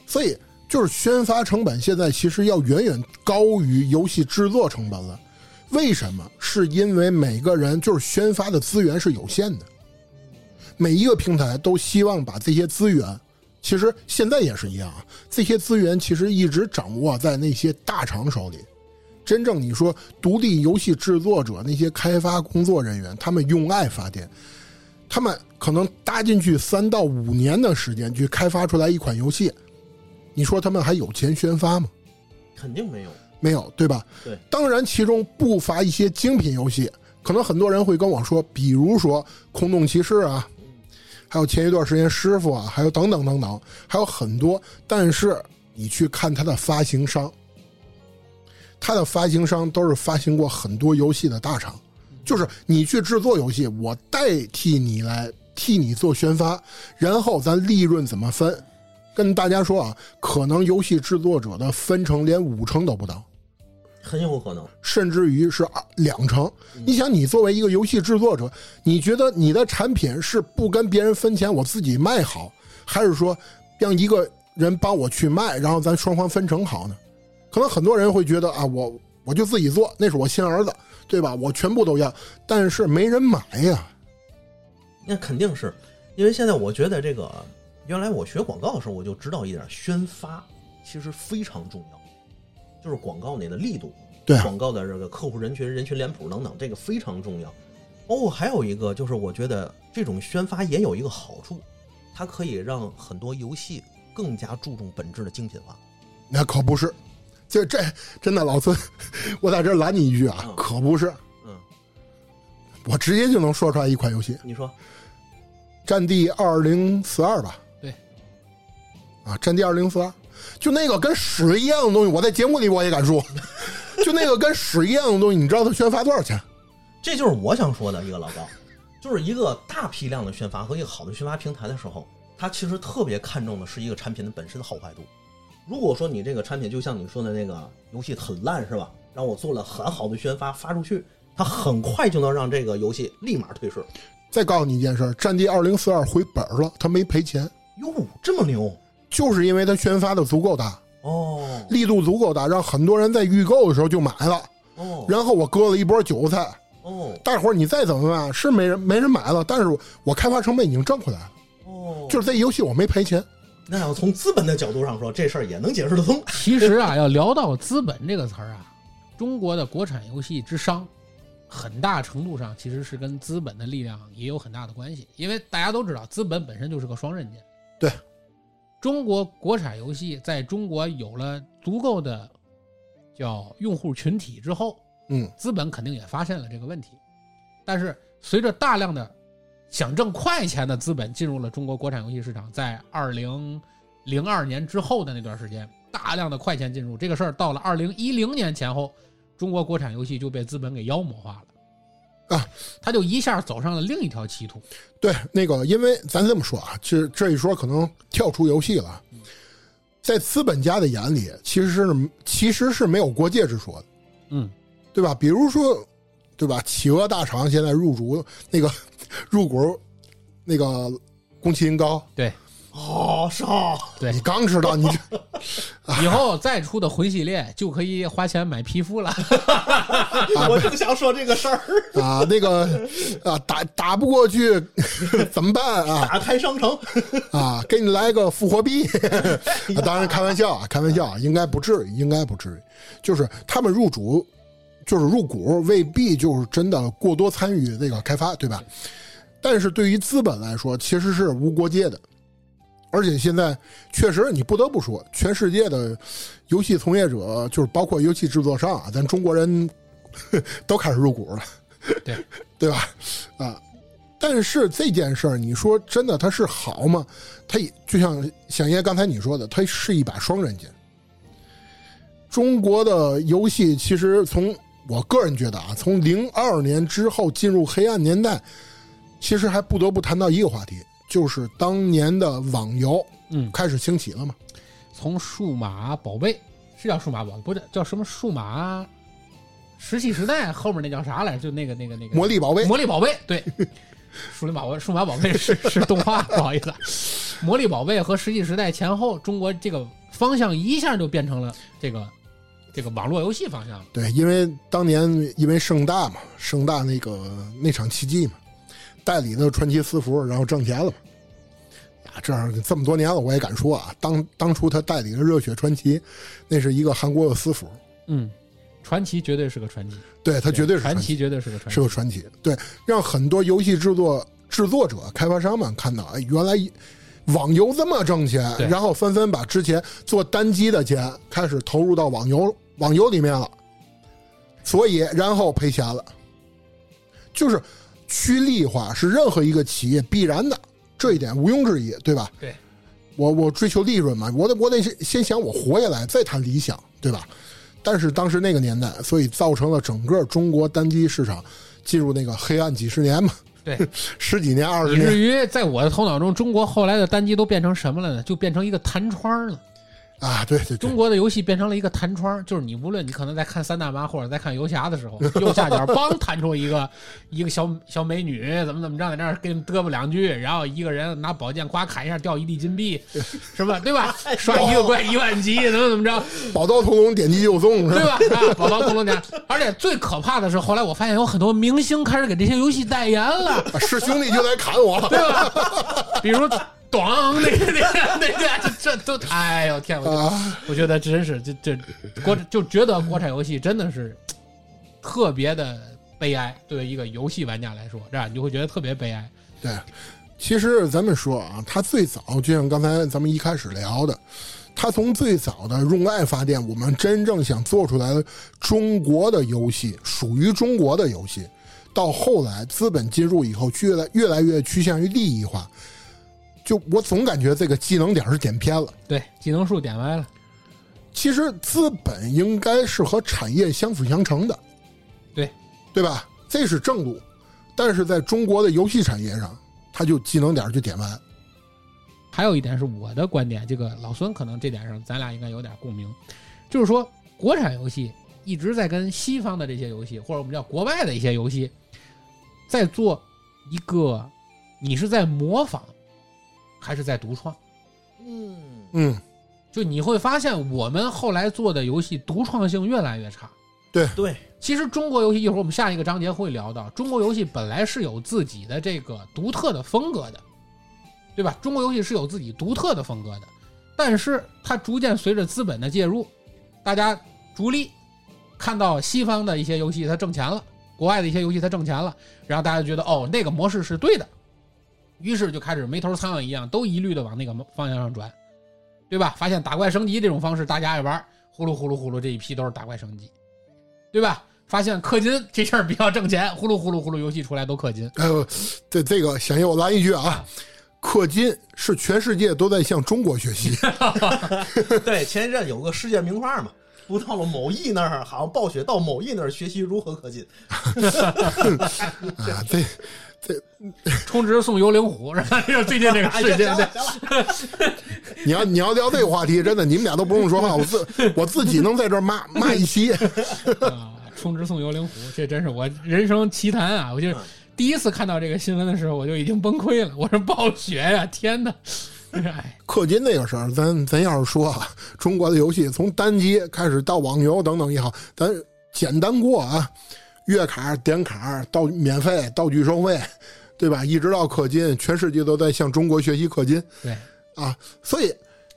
所以就是宣发成本现在其实要远远高于游戏制作成本了。为什么？是因为每个人就是宣发的资源是有限的，每一个平台都希望把这些资源，其实现在也是一样啊，这些资源其实一直掌握在那些大厂手里。真正你说独立游戏制作者那些开发工作人员，他们用爱发电，他们可能搭进去三到五年的时间去开发出来一款游戏，你说他们还有钱宣发吗？肯定没有。没有，对吧？对。当然，其中不乏一些精品游戏，可能很多人会跟我说，比如说《空洞骑士》啊，还有前一段时间《师傅》啊，还有等等等等，还有很多。但是你去看它的发行商，它的发行商都是发行过很多游戏的大厂，就是你去制作游戏，我代替你来替你做宣发，然后咱利润怎么分？跟大家说啊，可能游戏制作者的分成连五成都不到。很有可能，甚至于是二两成。你想，你作为一个游戏制作者，你觉得你的产品是不跟别人分钱，我自己卖好，还是说让一个人帮我去卖，然后咱双方分成好呢？可能很多人会觉得啊，我我就自己做，那是我亲儿子，对吧？我全部都要，但是没人买呀。那肯定是因为现在我觉得这个，原来我学广告的时候我就知道一点，宣发其实非常重要。就是广告你的力度，对啊广告的这个客户人群、人群脸谱等等，这个非常重要。包括还有一个就是，我觉得这种宣发也有一个好处，它可以让很多游戏更加注重本质的精品化。那可不是，就这真的老孙，我在这拦你一句啊，嗯可不是，嗯，我直接就能说出来一款游戏，《你说战地二零四二》吧？对，啊，《战地二零四二》，就那个跟屎一样的东西，我在节目里我也敢说，就那个跟屎一样的东西，你知道它宣发多少钱？这就是我想说的一个老高，就是一个大批量的宣发和一个好的宣发平台的时候，他其实特别看重的是一个产品的本身的好坏度。如果说你这个产品就像你说的那个游戏很烂是吧？让我做了很好的宣发发出去，它很快就能让这个游戏立马退市。再告诉你一件事，《战地二零四二》回本了，它没赔钱，哟，这么牛就是因为它宣发的足够大，哦力度足够大，让很多人在预购的时候就买了，哦然后我割了一波韭菜。哦大伙儿你再怎么办是没人没人买了，但是我开发成本已经挣回来了，哦，就是这游戏我没赔钱。那要从资本的角度上说，这事儿也能解释得通。其实啊，要聊到资本这个词儿啊，中国的国产游戏之殇，很大程度上其实是跟资本的力量也有很大的关系。因为大家都知道，资本本身就是个双刃剑。对，中国国产游戏在中国有了足够的叫用户群体之后，嗯，资本肯定也发现了这个问题。但是随着大量的想挣快钱的资本进入了中国国产游戏市场，在二零零二年之后的那段时间，大量的快钱进入，这个事儿到了二零一零年前后，中国国产游戏就被资本给妖魔化了啊，他就一下走上了另一条歧途。对，那个因为咱这么说啊，其实这一说可能跳出游戏了，在资本家的眼里，其实是其实是没有国界之说的，嗯，对吧？比如说，对吧？企鹅大厂现在入主那个入股那个宫崎英高，对，哦，是啊，对你，刚知道 你这以后再出的魂系列就可以花钱买皮肤了。我正想说这个事儿。啊那个啊打打不过去怎么办啊？打开商城，啊，给你来个复活币，啊当然开玩笑啊，开玩笑啊，应该不至于，应该不至于。就是他们入主，就是入股，未必就是真的过多参与这个开发，对吧？但是对于资本来说，其实是无国界的。而且现在确实，你不得不说，全世界的游戏从业者，就是包括游戏制作商啊，咱中国人都开始入股了，对 对吧？啊，但是这件事儿，你说真的它是好吗？它也就像响爷刚才你说的，它是一把双刃剑。中国的游戏其实从我个人觉得啊，从零二年之后进入黑暗年代，其实还不得不谈到一个话题，就是当年的网游嗯，开始兴起了嘛。从数码宝贝是叫数码宝贝，不是叫什么数码石器时代后面那叫啥来着？就那个那个那个魔力宝贝，魔力宝贝，对，数码宝贝，数码宝贝是是动画，不好意思。魔力宝贝和石器时代前后，中国这个方向一下就变成了这个这个网络游戏方向了。对，因为当年因为盛大嘛，盛大那个那场奇迹嘛，代理的传奇私服，然后挣钱了嘛。啊，这样这么多年了，我也敢说啊，当当初他代理的热血传奇，那是一个韩国的私服，嗯，传奇绝对是个传奇，对他绝对是传奇，奇绝对是个传是奇。个传奇。对，让很多游戏制作制作者、开发商们看到，哎，原来网游这么挣钱，然后纷纷把之前做单机的钱开始投入到网游网游里面了，所以然后赔钱了。就是趋利化是任何一个企业必然的，这一点毋庸置疑，对吧？对，我我追求利润嘛，我得我得先先想我活下来，再谈理想，对吧？但是当时那个年代，所以造成了整个中国单机市场进入那个黑暗几十年嘛，对，十几年、二十以至于在我的头脑中，中国后来的单机都变成什么了呢？就变成一个弹窗了。啊，对对对中，国的游戏变成了一个弹窗，就是你无论你可能在看三大妈或者在看游侠的时候，右下角梆弹出一个 一个小小美女，怎么怎么着，在那儿跟你嘚啵两句，然后一个人拿宝剑呱砍一下掉一地金币，是吧？对吧？刷一个怪一万级，怎么怎么着，宝刀屠龙，点击就送，是对吧？啊，宝刀屠龙点。而且最可怕的是，后来我发现有很多明星开始给这些游戏代言了，啊是兄弟就来砍我，对吧？比如。咣，那个那个那个，这这都，哎呦天！我我觉得真是这这国就觉得国产游戏真的是特别的悲哀，对于一个游戏玩家来说，这样你就会觉得特别悲哀。对。其实咱们说啊，它最早就像刚才咱们一开始聊的，它从最早的用爱发电，我们真正想做出来的中国的游戏，属于中国的游戏，到后来资本进入以后，越来越来越趋向于利益化。就我总感觉这个技能点是点偏了。对，技能数点歪了。其实资本应该是和产业相辅相成的，对对吧？这是正路，但是在中国的游戏产业上，它就技能点就点歪。还有一点是我的观点，这个老孙可能这点上咱俩应该有点共鸣，就是说国产游戏一直在跟西方的这些游戏，或者我们叫国外的一些游戏，在做一个你是在模仿还是在独创？嗯，嗯，就你会发现，我们后来做的游戏独创性越来越差。对对，其实中国游戏一会儿我们下一个章节会聊到，中国游戏本来是有自己的这个独特的风格的，对吧？中国游戏是有自己独特的风格的，但是它逐渐随着资本的介入，大家逐利看到西方的一些游戏它挣钱了，国外的一些游戏它挣钱了，然后大家觉得哦那个模式是对的，于是就开始没头苍蝇一样，都一律的往那个方向上转，对吧？发现打怪升级这种方式大家爱玩，呼噜呼噜呼噜这一批都是打怪升级。对吧？发现氪金这事儿比较挣钱，呼噜呼噜呼噜，游戏出来都氪金。呃，这这个响应我来一句啊，氪金是全世界都在向中国学习。对，前一阵有个世界名画嘛，不到了某易那儿，好像暴雪到某易那儿学习如何氪金。啊，这 充值送幽灵虎，是吧？就是最近这个哎事件，你要你要聊这个话题，真的你们俩都不用说话，我自我自己能在这骂骂一期。啊，充值送幽灵虎，这真是我人生奇谈啊！我就第一次看到这个新闻的时候，我就已经崩溃了。我说暴雪呀，天哪！哎，氪金那个事儿，咱咱要是说啊，中国的游戏从单机开始到网游等等也好，咱简单过啊，月卡、点卡到免费、道具收费，对吧？一直到氪金，全世界都在向中国学习氪金对，啊，所以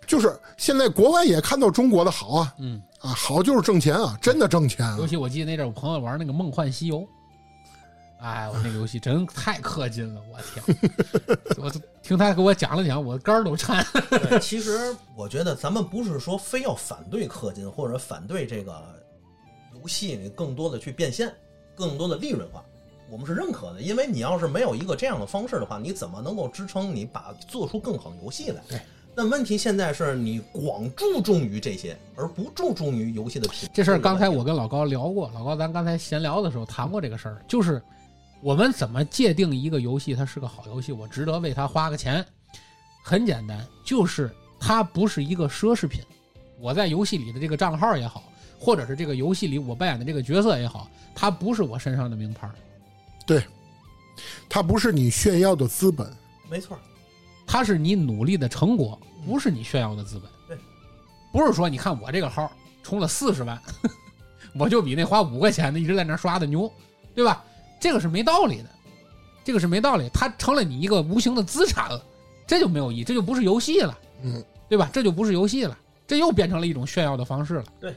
就是现在国外也看到中国的好啊嗯，啊，好就是挣钱啊，真的挣钱啊尤。其我记得那阵儿我朋友玩那个《梦幻西游》，哎，我那个游戏真太氪金了，我天！我听他给我讲了讲，我肝儿都颤。对，其实我觉得咱们不是说非要反对氪金，或者反对这个游戏你更多的去变现，更多的利润化，我们是认可的。因为你要是没有一个这样的方式的话，你怎么能够支撑你把做出更好的游戏来？对，那问题现在是你光注重于这些，而不注重于游戏的品质。这事儿刚才我跟老高聊过，老高咱刚才闲聊的时候谈过这个事儿，就是我们怎么界定一个游戏它是个好游戏，我值得为它花个钱？很简单，就是它不是一个奢侈品。我在游戏里的这个账号也好，或者是这个游戏里我扮演的这个角色也好，它不是我身上的名牌对，它不是你炫耀的资本。没错，它是你努力的成果，不是你炫耀的资本。对，不是说你看我这个号充了四十万，我就比那花五块钱的一直在那儿刷的牛，对吧？这个是没道理的，这个是没道理，它成了你一个无形的资产了，这就没有意义，这就不是游戏了，嗯，对吧？这就不是游戏了，这又变成了一种炫耀的方式了，对，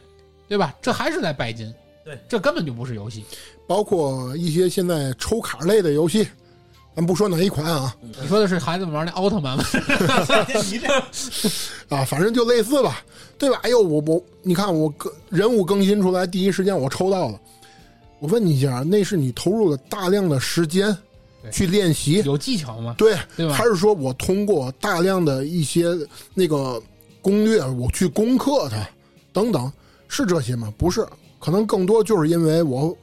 对吧？这还是在拜金，对，这根本就不是游戏。包括一些现在抽卡类的游戏，咱不说哪一款啊，你说的是孩子们玩那奥特曼吗？你 这啊，反正就类似吧，对吧？哎呦，我我你看我更人物更新出来，第一时间我抽到了。我问你一下，那是你投入了大量的时间去练习，有技巧吗？对，对吧还是说我通过大量的一些那个攻略，我去攻克它，等等，是这些吗？不是，可能更多就是因为我，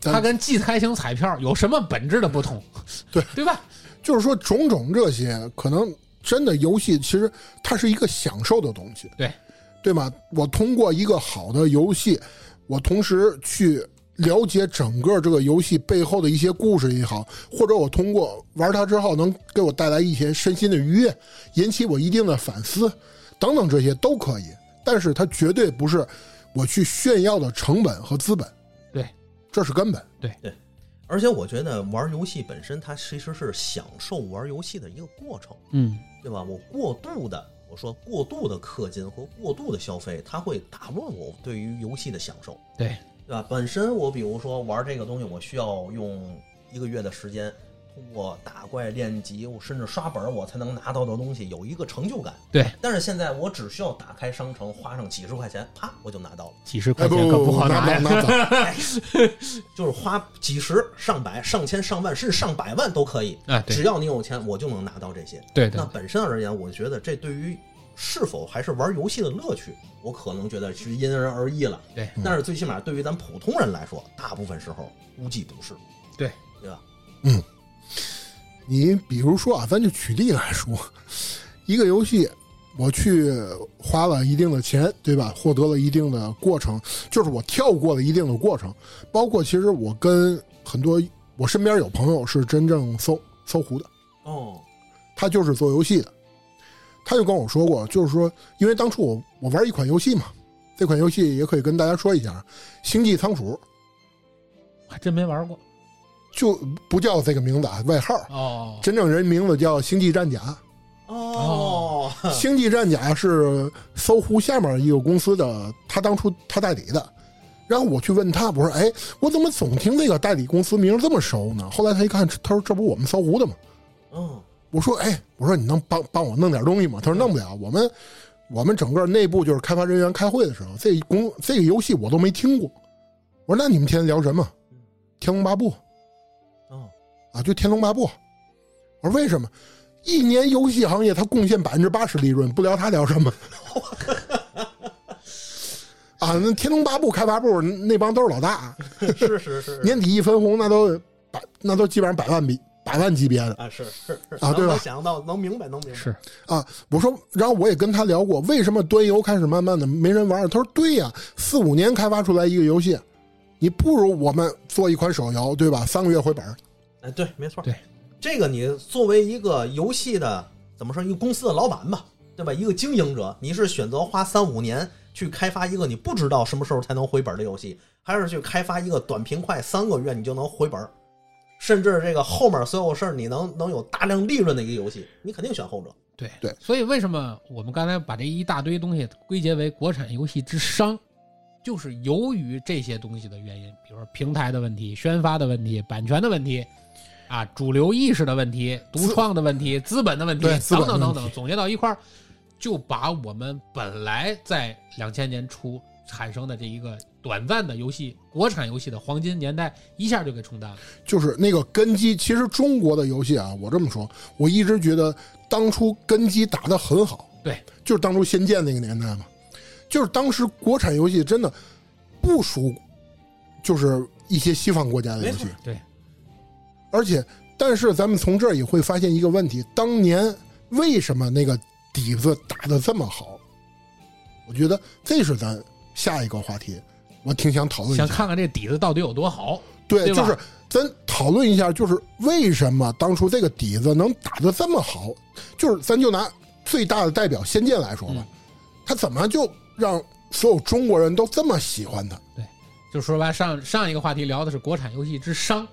咱它跟季开型彩票有什么本质的不同？对对吧？就是说种种这些，可能真的游戏其实它是一个享受的东西，对对吗？我通过一个好的游戏，我同时去了解整个这个游戏背后的一些故事也好，或者我通过玩它之后能给我带来一些身心的愉悦，引起我一定的反思，等等这些都可以。但是它绝对不是我去炫耀的成本和资本，对，这是根本。对对而且我觉得玩游戏本身，它其实是享受玩游戏的一个过程，嗯，对吧？我过度的，我说过度的氪金和过度的消费，它会打乱我对于游戏的享受，对对吧？本身我比如说玩这个东西，我需要用一个月的时间，通过打怪练级，我甚至刷本儿，我才能拿到的东西有一个成就感。对，但是现在我只需要打开商城，花上几十块钱，啪，我就拿到了。几十块钱可不好拿呀。那不那就是花几十、上百、上千、上万，甚至上百万都可以。啊，对只要你有钱，我就能拿到这些。对对那，本身而言，我觉得这对于是否还是玩游戏的乐趣，我可能觉得是因人而异了。对，但是最起码对于咱普通人来说，大部分时候估计不是，对对吧？你比如说啊，咱就举例来说，一个游戏，我去花了一定的钱，对吧？获得了一定的过程，就是我跳过了一定的过程。包括其实我跟很多我身边有朋友是真正搜搜狐的，哦，他就是做游戏的，他就跟我说过，就是说，因为当初我我玩一款游戏嘛，这款游戏也可以跟大家说一下，《星际仓鼠还真没玩过。》就不叫这个名字啊，外号，哦，真正人名字叫《星际战甲》。哦，星际战甲是搜狐下面一个公司的，他当初他代理的。然后我去问他，我说：“哎，我怎么总听这个代理公司名这么熟呢？”后来他一看，他说：“这不我们搜狐的吗嗯，？”我说：“哎，我说你能帮帮我弄点东西吗？”他说：“弄不了，我们我们整个内部就是开发人员开会的时候，这公这个游戏我都没听过。”我说：“那你们天天聊什么？天龙八部哦，啊，就天龙八部。”我说：“为什么？一年游戏行业它贡献百分之八十利润，不聊它聊什么？” 啊，那天龙八部开发部那帮都是老大，是是是，年底一分红那都百那都基本上百万比百万级别的啊是是是啊对吧能想到能明白能明白，是啊。我说，然后我也跟他聊过，为什么端游开始慢慢的没人玩？他说对呀，四五年开发出来一个游戏，你不如我们做一款手游，对吧？三个月回本儿。哎，对，没错，对，这个你作为一个游戏的怎么说，一个公司的老板吧，对吧？一个经营者，你是选择花三五年去开发一个你不知道什么时候才能回本的游戏，还是去开发一个短平快三个月你就能回本，甚至这个后面所有事儿你能能有大量利润的一个游戏，你肯定选后者。对对所以为什么我们刚才把这一大堆东西归结为国产游戏之殇，就是由于这些东西的原因，比如说平台的问题、宣发的问题、版权的问题，啊，主流意识的问题、独创的问题、资本的问题对等等等等，总结到一块儿，就把我们本来在两千年初产生的这一个短暂的游戏国产游戏的黄金年代，一下就给冲淡了。就是那个根基。其实中国的游戏啊，我这么说，我一直觉得当初根基打得很好，对，就是当初《仙剑》那个年代嘛，就是当时国产游戏真的不输，就是一些西方国家的游戏。对，而且，但是咱们从这儿也会发现一个问题：当年为什么那个底子打得这么好？我觉得这是咱下一个话题，我挺想讨论一下。想看看这底子到底有多好。对，对就是咱讨论一下，就是为什么当初这个底子能打得这么好？就是咱就拿最大的代表《仙剑》来说吧，嗯他怎么就让所有中国人都这么喜欢他？对就说白，上上一个话题聊的是国产游戏之伤，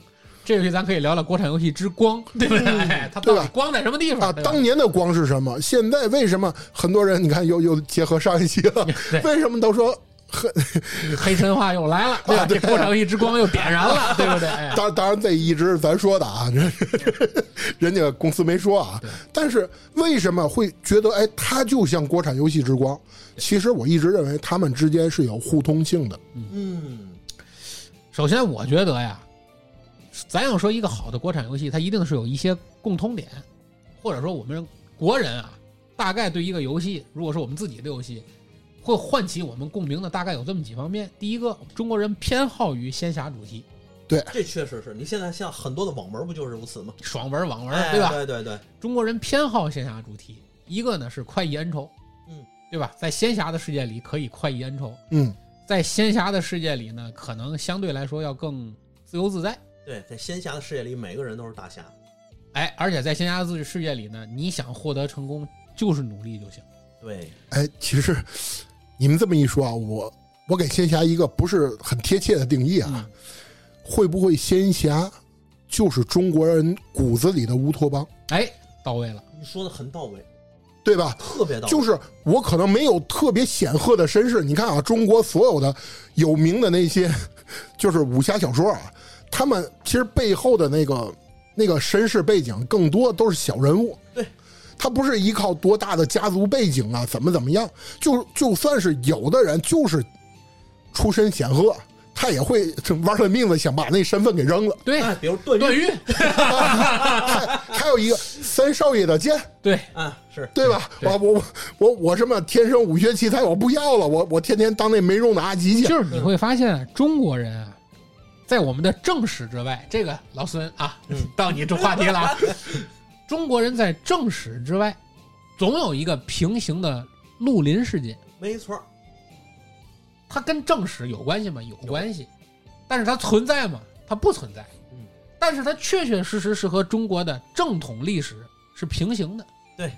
这回咱可以聊聊国产游戏之光，对不对？哎它到底光在什么地方？啊，当年的光是什么？现在为什么很多人你看又又结合上一期了 对？为什么都说黑？黑神话又来了，对吧？啊对这国产游戏之光又点燃了，对不对？哎当当然这一直是咱说的啊，这人家公司没说啊。但是为什么会觉得哎，它就像国产游戏之光？其实我一直认为他们之间是有互通性的。嗯，首先，我觉得呀，咱要说一个好的国产游戏，它一定是有一些共通点，或者说我们国人啊，大概对一个游戏，如果是我们自己的游戏，会唤起我们共鸣的，大概有这么几方面。第一个，中国人偏好于仙侠主题，对这确实是你现在像很多的网文不就是如此吗？爽文、网文，哎对吧？对对对，中国人偏好仙侠主题，一个呢是快意恩仇，嗯，对吧？在仙侠的世界里可以快意恩仇，嗯，在仙侠的世界里呢，可能相对来说要更自由自在。对，在仙侠的世界里，每个人都是大侠。哎，而且在仙侠的世界里呢，你想获得成功，就是努力就行。对，哎，其实你们这么一说啊，我我给仙侠一个不是很贴切的定义啊，嗯会不会仙侠就是中国人骨子里的乌托邦，哎，到位了。你说的很到位，对吧？特别到位。就是我可能没有特别显赫的身世，你看啊，中国所有的有名的那些 就是武侠小说啊，他们其实背后的那个那个身世背景更多都是小人物。对，他不是依靠多大的家族背景啊，怎么怎么样，就就算是有的人就是出身显赫。他也会玩了命的想把那身份给扔了，对，哎，比如段，段誉，还还有一个三少爷的剑，对，啊，是对吧？对我我我我什么天生武学奇才，我不要了，我我天天当那没用的阿吉去。就是你会发现中国人啊，在我们的正史之外，这个老孙啊，嗯 到你这话题了啊。中国人在正史之外，总有一个平行的绿林世界，没错。它跟正史有关系吗？有关系，但是它存在吗？它不存在。嗯，但是它确确实实是和中国的正统历史是平行的。对，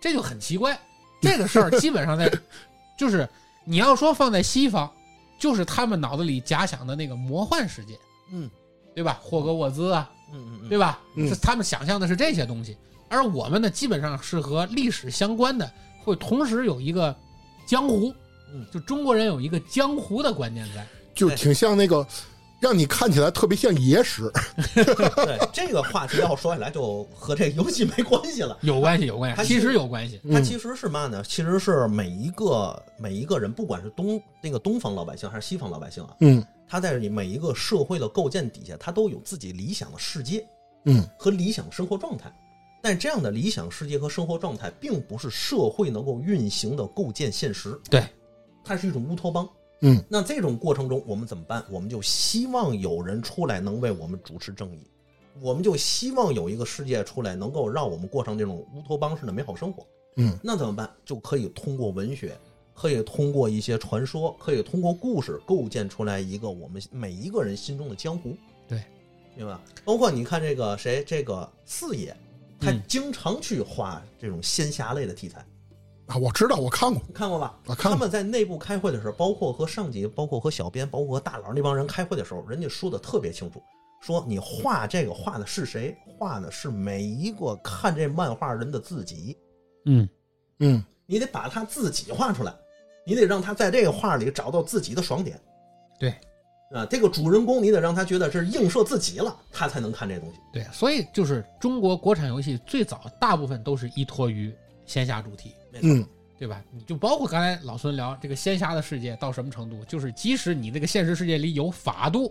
这就很奇怪。这个事儿基本上在，就是你要说放在西方，就是他们脑子里假想的那个魔幻世界，嗯对吧？霍格沃兹啊，嗯嗯嗯，对吧？嗯是他们想象的是这些东西，而我们呢，基本上是和历史相关的，会同时有一个江湖，嗯就中国人有一个江湖的观念在。就挺像那个，让你看起来特别像野史。对这个话题要说起来，就和这个游戏没关系了。有关系，有关系，它其实有关系。嗯它其实是嘛呢？其实是每一个每一个人，不管是东那个东方老百姓还是西方老百姓啊，嗯他在你每一个社会的构建底下，他都有自己理想的世界嗯和理想生活状态。但这样的理想世界和生活状态，并不是社会能够运行的构建现实，对，它是一种乌托邦。嗯，那这种过程中，我们怎么办？我们就希望有人出来能为我们主持正义，我们就希望有一个世界出来，能够让我们过上这种乌托邦式的美好生活。嗯，那怎么办？就可以通过文学，可以通过一些传说，可以通过故事构建出来一个我们每一个人心中的江湖。对，明白吧？包括你看这个谁，这个四爷，他嗯经常去画这种仙侠类的题材。啊，我知道，我看过。看过吧？啊看他们在内部开会的时候，包括和上级、包括和小编、包括和大佬那帮人开会的时候，人家说的特别清楚，说你画这个画的是谁？画的是每一个看这漫画人的自己，嗯，嗯你得把他自己画出来，你得让他在这个画里找到自己的爽点。对，啊，这个主人公你得让他觉得是映射自己了，他才能看这东西。对，所以就是中国国产游戏最早大部分都是依托于仙侠主题，没错，嗯对吧？你就包括刚才老孙聊这个仙侠的世界到什么程度，就是即使你这个现实世界里有法度，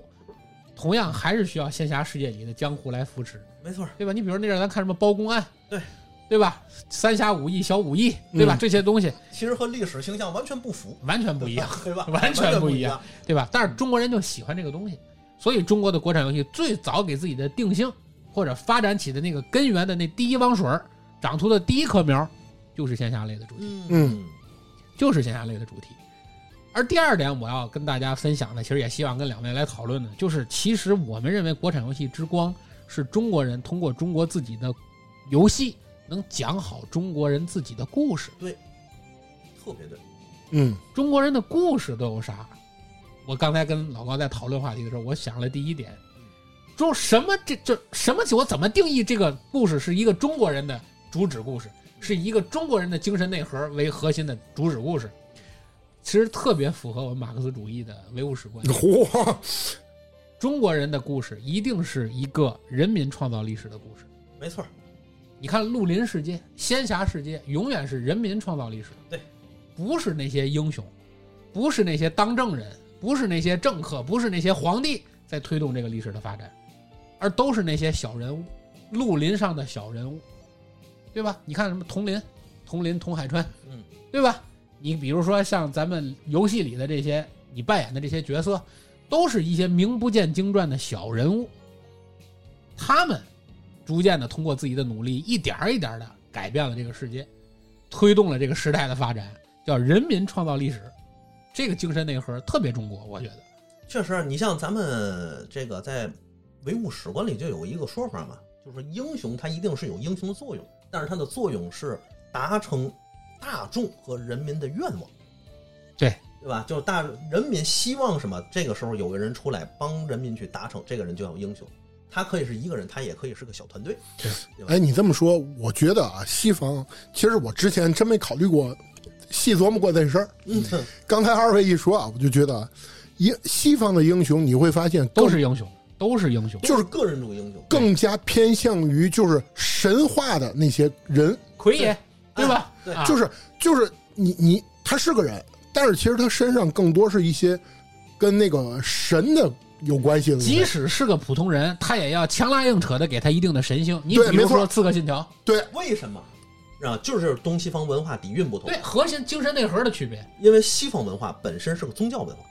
同样还是需要仙侠世界里的江湖来扶持，没错，对吧？你比如那阵儿咱看什么包公案，对，对吧？三侠五义、小五义，对吧？嗯这些东西其实和历史形象完全不符，完全不一样，对吧？完全不一样样。对吧？但是中国人就喜欢这个东西，所以中国的国产游戏最早给自己的定性或者发展起的那个根源的那第一汪水儿长出的第一棵苗，就是线下类的主题，嗯就是线下类的主题。而第二点，我要跟大家分享的，其实也希望跟两位来讨论的，就是其实我们认为国产游戏之光是中国人通过中国自己的游戏能讲好中国人自己的故事。对特别对，嗯中国人的故事都有啥？我刚才跟老高在讨论话题的时候，我想了第一点，中什么这这什么？我怎么定义这个故事是一个中国人的主旨故事，是一个中国人的精神内核为核心的主旨故事？其实特别符合我们马克思主义的唯物史观。嚯，中国人的故事一定是一个人民创造历史的故事。没错，你看绿林世界、仙侠世界，永远是人民创造历史。对，不是那些英雄，不是那些当政人，不是那些政客，不是那些皇帝在推动这个历史的发展，而都是那些小人物，绿林上的小人物，对吧？你看什么佟林、佟林、佟海川，嗯，对吧？你比如说像咱们游戏里的这些，你扮演的这些角色，都是一些名不见经传的小人物，他们逐渐的通过自己的努力，一点儿一点的改变了这个世界，推动了这个时代的发展，叫人民创造历史。这个精神内核特别中国，我觉得。确实，你像咱们这个在唯物史观里就有一个说法嘛，就是英雄他一定是有英雄的作用，但是它的作用是达成大众和人民的愿望，对对吧？就是大人民希望什么，这个时候有个人出来帮人民去达成，这个人就叫英雄。他可以是一个人，他也可以是个小团队。哎，你这么说，我觉得啊，西方其实我之前真没考虑过，细琢磨过这事儿。嗯，刚才二位一说啊，我就觉得啊，英西方的英雄，你会发现都是英雄，都是英雄。就是个人主义英雄，更加偏向于就是神话的那些人，奎爷，对吧？就是就是你你他是个人，但是其实他身上更多是一些跟那个神的有关系的东西。即使是个普通人，他也要强拉硬扯的给他一定的神性。你对没错比如说《刺客信条》，对，为什么？啊，就是东西方文化底蕴不同对。核心精神内核的区别。因为西方文化本身是个宗教文化，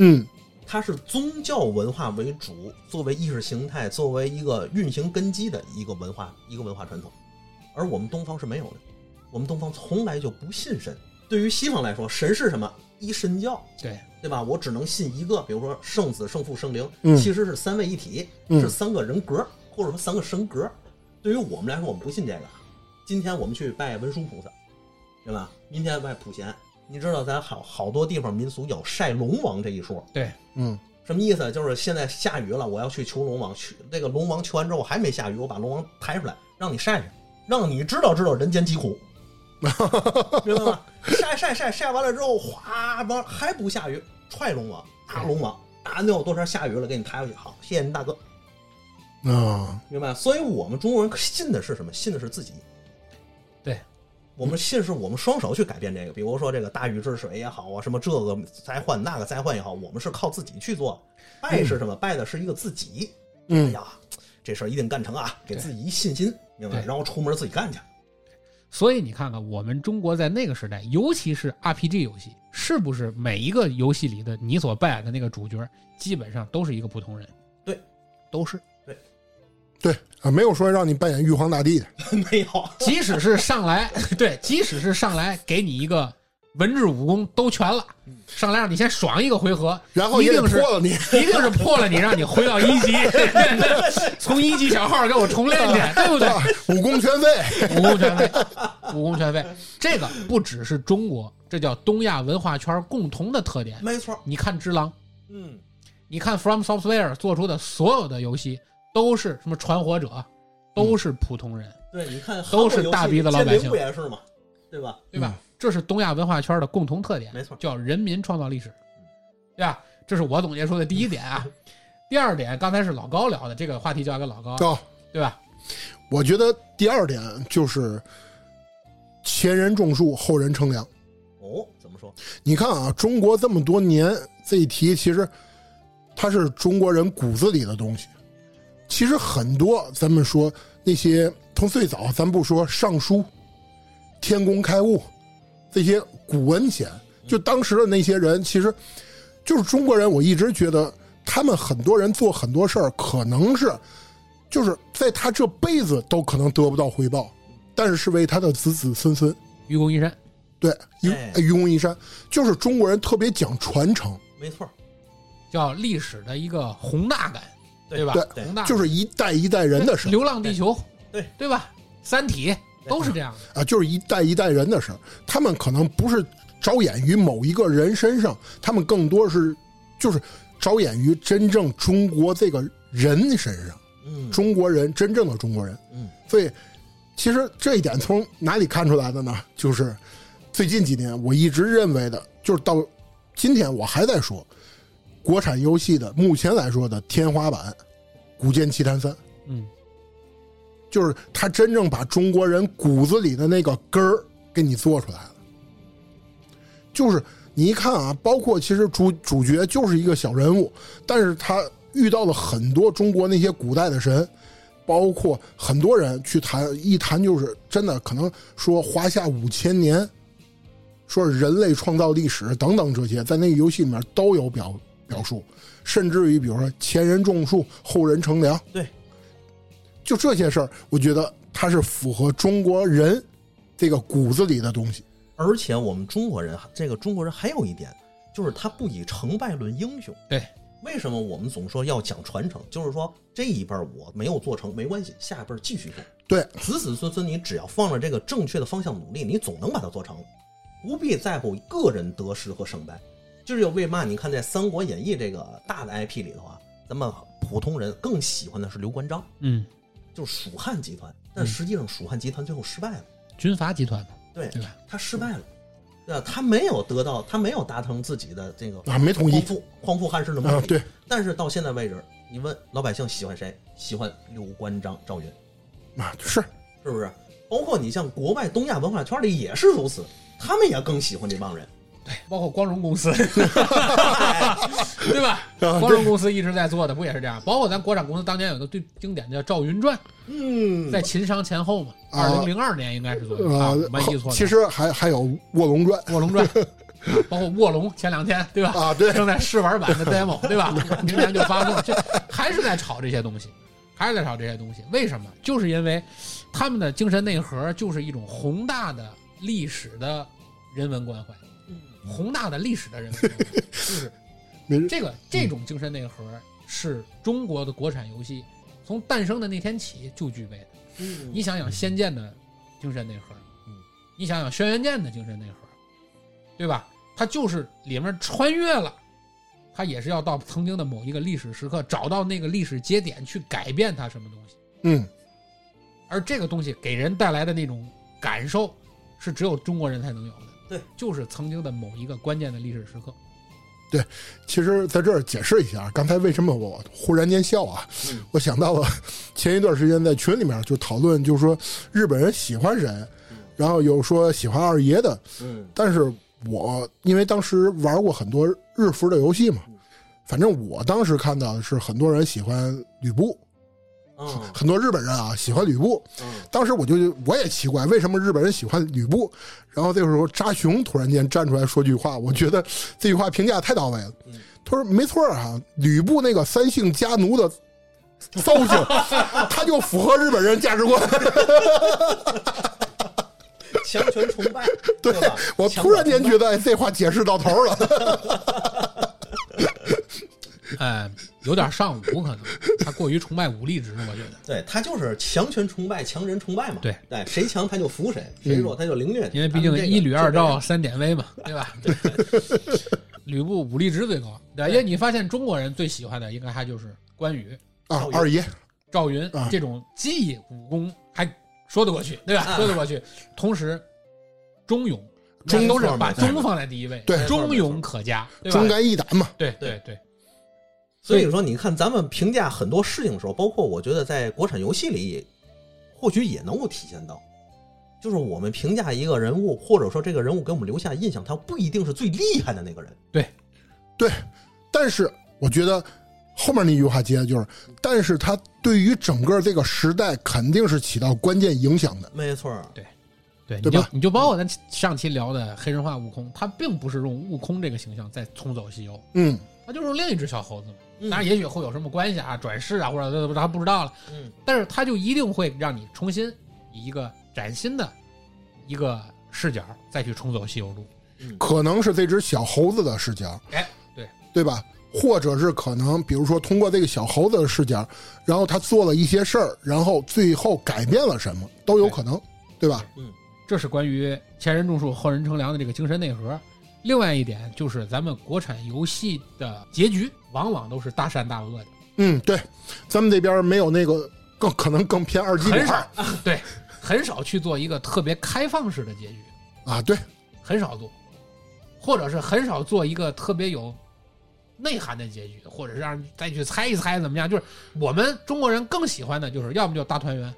嗯，它是宗教文化为主，作为意识形态，作为一个运行根基的一个文化，一个文化传统。而我们东方是没有的，我们东方从来就不信神。对于西方来说，神是什么？一神教，对，对吧？我只能信一个，比如说圣子、圣父、圣灵，嗯其实是三位一体，嗯是三个人格，或者说三个神格。对于我们来说，我们不信这个。今天我们去拜文殊菩萨，对吧？明天拜普贤。你知道咱好好多地方民俗有晒龙王这一说，对，嗯，什么意思？就是现在下雨了，我要去求龙王，去这个龙王求完之后还没下雨，我把龙王抬出来，让你晒晒，让你知道知道人间疾苦，明白吗？晒晒晒晒完了之后，哗完还不下雨，踹龙王，打龙王，打那有多少下雨了，给你抬回去，好，谢谢您大哥，啊，明白？所以我们中国人信的是什么？信的是自己。对，我们信是我们双手去改变这个，比如说这个大禹治水也好啊，什么这个灾患那个灾患也好，我们是靠自己去做。拜是什么？拜的是一个自己。哎嗯，呀，这事儿一定干成啊，给自己一信心，明白？然后出门自己干去。所以你看看，我们中国在那个时代，尤其是 RPG 游戏，是不是每一个游戏里的你所扮演的那个主角，基本上都是一个普通人？对，都是。对啊，没有说让你扮演玉皇大帝的，没有，即使是上来，对，即使是上来给你一个文治武功都全了，上来让你先爽一个回合，然后一定是破了你。一定是破了你，让你回到一级，从一级小号给我重练去，对不对？武功全废。武功全废，武功全废。这个不只是中国，这叫东亚文化圈共同的特点。没错。你看《只狼》，嗯，你看 From Software 做出的所有的游戏都是什么传火者，都是普通人，对，你看都是大鼻子老百姓不也是吗？对吧？对吧？这是东亚文化圈的共同特点，没错叫人民创造历史，对吧？这是我总结出的第一点啊。第二点，刚才是老高聊的，这个话题交给老高，哦，对吧？我觉得第二点就是前人种树，后人乘凉。哦，怎么说？你看啊，中国这么多年，这一提其实它是中国人骨子里的东西。其实很多咱们说那些从最早咱不说尚书、天工开物这些古文献，就当时的那些人，其实就是中国人。我一直觉得他们很多人做很多事儿，可能是就是在他这辈子都可能得不到回报，但是是为他的子子孙孙。愚公移山，对，愚哎愚公移山，就是中国人特别讲传承，没错，叫历史的一个宏大感，对吧？对宏大就是一代一代人的事儿流浪地球，对对吧？三体都是这样的。啊，就是一代一代人的事儿。他们可能不是着眼于某一个人身上，他们更多是就是着眼于真正中国这个人身上，嗯，中国人真正的中国人。嗯，所以其实这一点从哪里看出来的呢？就是最近几年我一直认为的，就是到今天我还在说，国产游戏的目前来说的天花板，《古剑奇谭三》。嗯，就是他真正把中国人骨子里的那个根儿给你做出来了。就是你一看啊，包括其实主主角就是一个小人物，但是他遇到了很多中国那些古代的神，包括很多人去谈一谈，就是真的可能说华夏五千年，说人类创造历史等等这些，在那个游戏里面都有表表述，甚至于比如说前人种树，后人乘凉，对，就这些事儿，我觉得它是符合中国人这个骨子里的东西。而且我们中国人，这个中国人还有一点，就是他不以成败论英雄。对，为什么我们总说要讲传承？就是说这一辈儿我没有做成没关系，下一辈儿继续做。对，子子孙孙，你只要放着这个正确的方向努力，你总能把它做成，不必在乎个人得失和胜败。就是有为嘛？你看在《三国演义》这个大的 IP 里头啊，咱们普通人更喜欢的是刘关张，嗯，就是蜀汉集团。但实际上，蜀汉集团最后失败了。军阀集团嘛，对对吧？他失败了，对吧？他没有得到，他没有达成自己的这个啊，没统一匡复匡复汉室的目的。，啊对，但是到现在为止，你问老百姓喜欢谁？喜欢刘关张赵云，啊是，是不是？包括你像国外东亚文化圈里也是如此，他们也更喜欢这帮人。包括光荣公司，对吧？啊光荣公司一直在做的不也是这样？包括咱国产公司当年有个最经典的叫《赵云传嗯》，在秦商前后嘛，啊二零零二年应该是左右啊呃，没记错的。其实还还有《卧龙传卧龙传，包括卧龙前两天对吧？啊对正在试玩版的 demo 对吧？明年就发布，这还是在炒这些东西，还是在炒这些东西。为什么？就是因为他们的精神内核就是一种宏大的历史的人文关怀，宏大的历史的人 这个这种精神内核是中国的国产游戏从诞生的那天起就具备的。嗯你想想《仙剑》的精神内核，嗯，你想想《轩辕剑》的精神内核，对吧？它就是里面穿越了，它也是要到曾经的某一个历史时刻，找到那个历史节点去改变它什么东西，嗯，而这个东西给人带来的那种感受，是只有中国人才能有的。对，就是曾经的某一个关键的历史时刻。对其实在这儿解释一下，刚才为什么我忽然间笑啊？嗯。我想到了前一段时间在群里面就讨论，就是说日本人喜欢谁，然后有说喜欢二爷的，嗯。但是我因为当时玩过很多日服的游戏嘛，反正我当时看到的是很多人喜欢吕布，嗯很多日本人啊喜欢吕布。嗯当时我就我也奇怪，为什么日本人喜欢吕布？然后这个时候扎熊突然间站出来说句话，我觉得这句话评价太到位了。他说：“没错啊，吕布那个三姓家奴的造型，他就符合日本人价值观。强权崇拜，对吧？我突然间觉得哎这话解释到头了。哎，有点上午可能，他过于崇拜武力值，我觉得。对他就是强权崇拜、强人崇拜嘛。对对，谁强他就服谁，谁弱他就凌虐。因为毕竟一吕二赵三典韦嘛，对吧？吕布武力值最高，对，因为你发现中国人最喜欢的应该还就是关羽、啊，二爷，赵云啊这种技武功还说得过去，对吧？啊说得过去。同时，忠勇，忠都是把忠放在第一位，对忠勇可嘉，忠？肝义胆嘛。对对对，所以说，你看咱们评价很多事情的时候，包括我觉得在国产游戏里，或许也能够体现到，就是我们评价一个人物，或者说这个人物给我们留下印象，他不一定是最厉害的那个人。对，对。但是我觉得后面那句话接的就是，但是他对于整个这个时代肯定是起到关键影响的。没错儿，对，对你就吧你就包括咱上期聊的黑神话悟空，他并不是用悟空这个形象在冲走西游，嗯，他就是用另一只小猴子嘛。嗯当然，也许会有什么关系啊，转世啊，或者他不知道了。嗯，但是他就一定会让你重新以一个崭新的一个视角再去重走西游路。可能是这只小猴子的视角，哎，对，对吧？或者是可能，比如说通过这个小猴子的视角，然后他做了一些事儿，然后最后改变了什么，都有可能，对吧？嗯这是关于前人种树，后人乘凉的这个精神内核。另外一点就是，咱们国产游戏的结局往往都是大善大恶的，嗯，对，咱们这边没有那个更可能更偏二极很管少，对，很少去做一个特别开放式的结局，啊，对，很少做，或者是很少做一个特别有内涵的结局，或者是让人再去猜一猜怎么样。就是我们中国人更喜欢的就是要么就大团圆，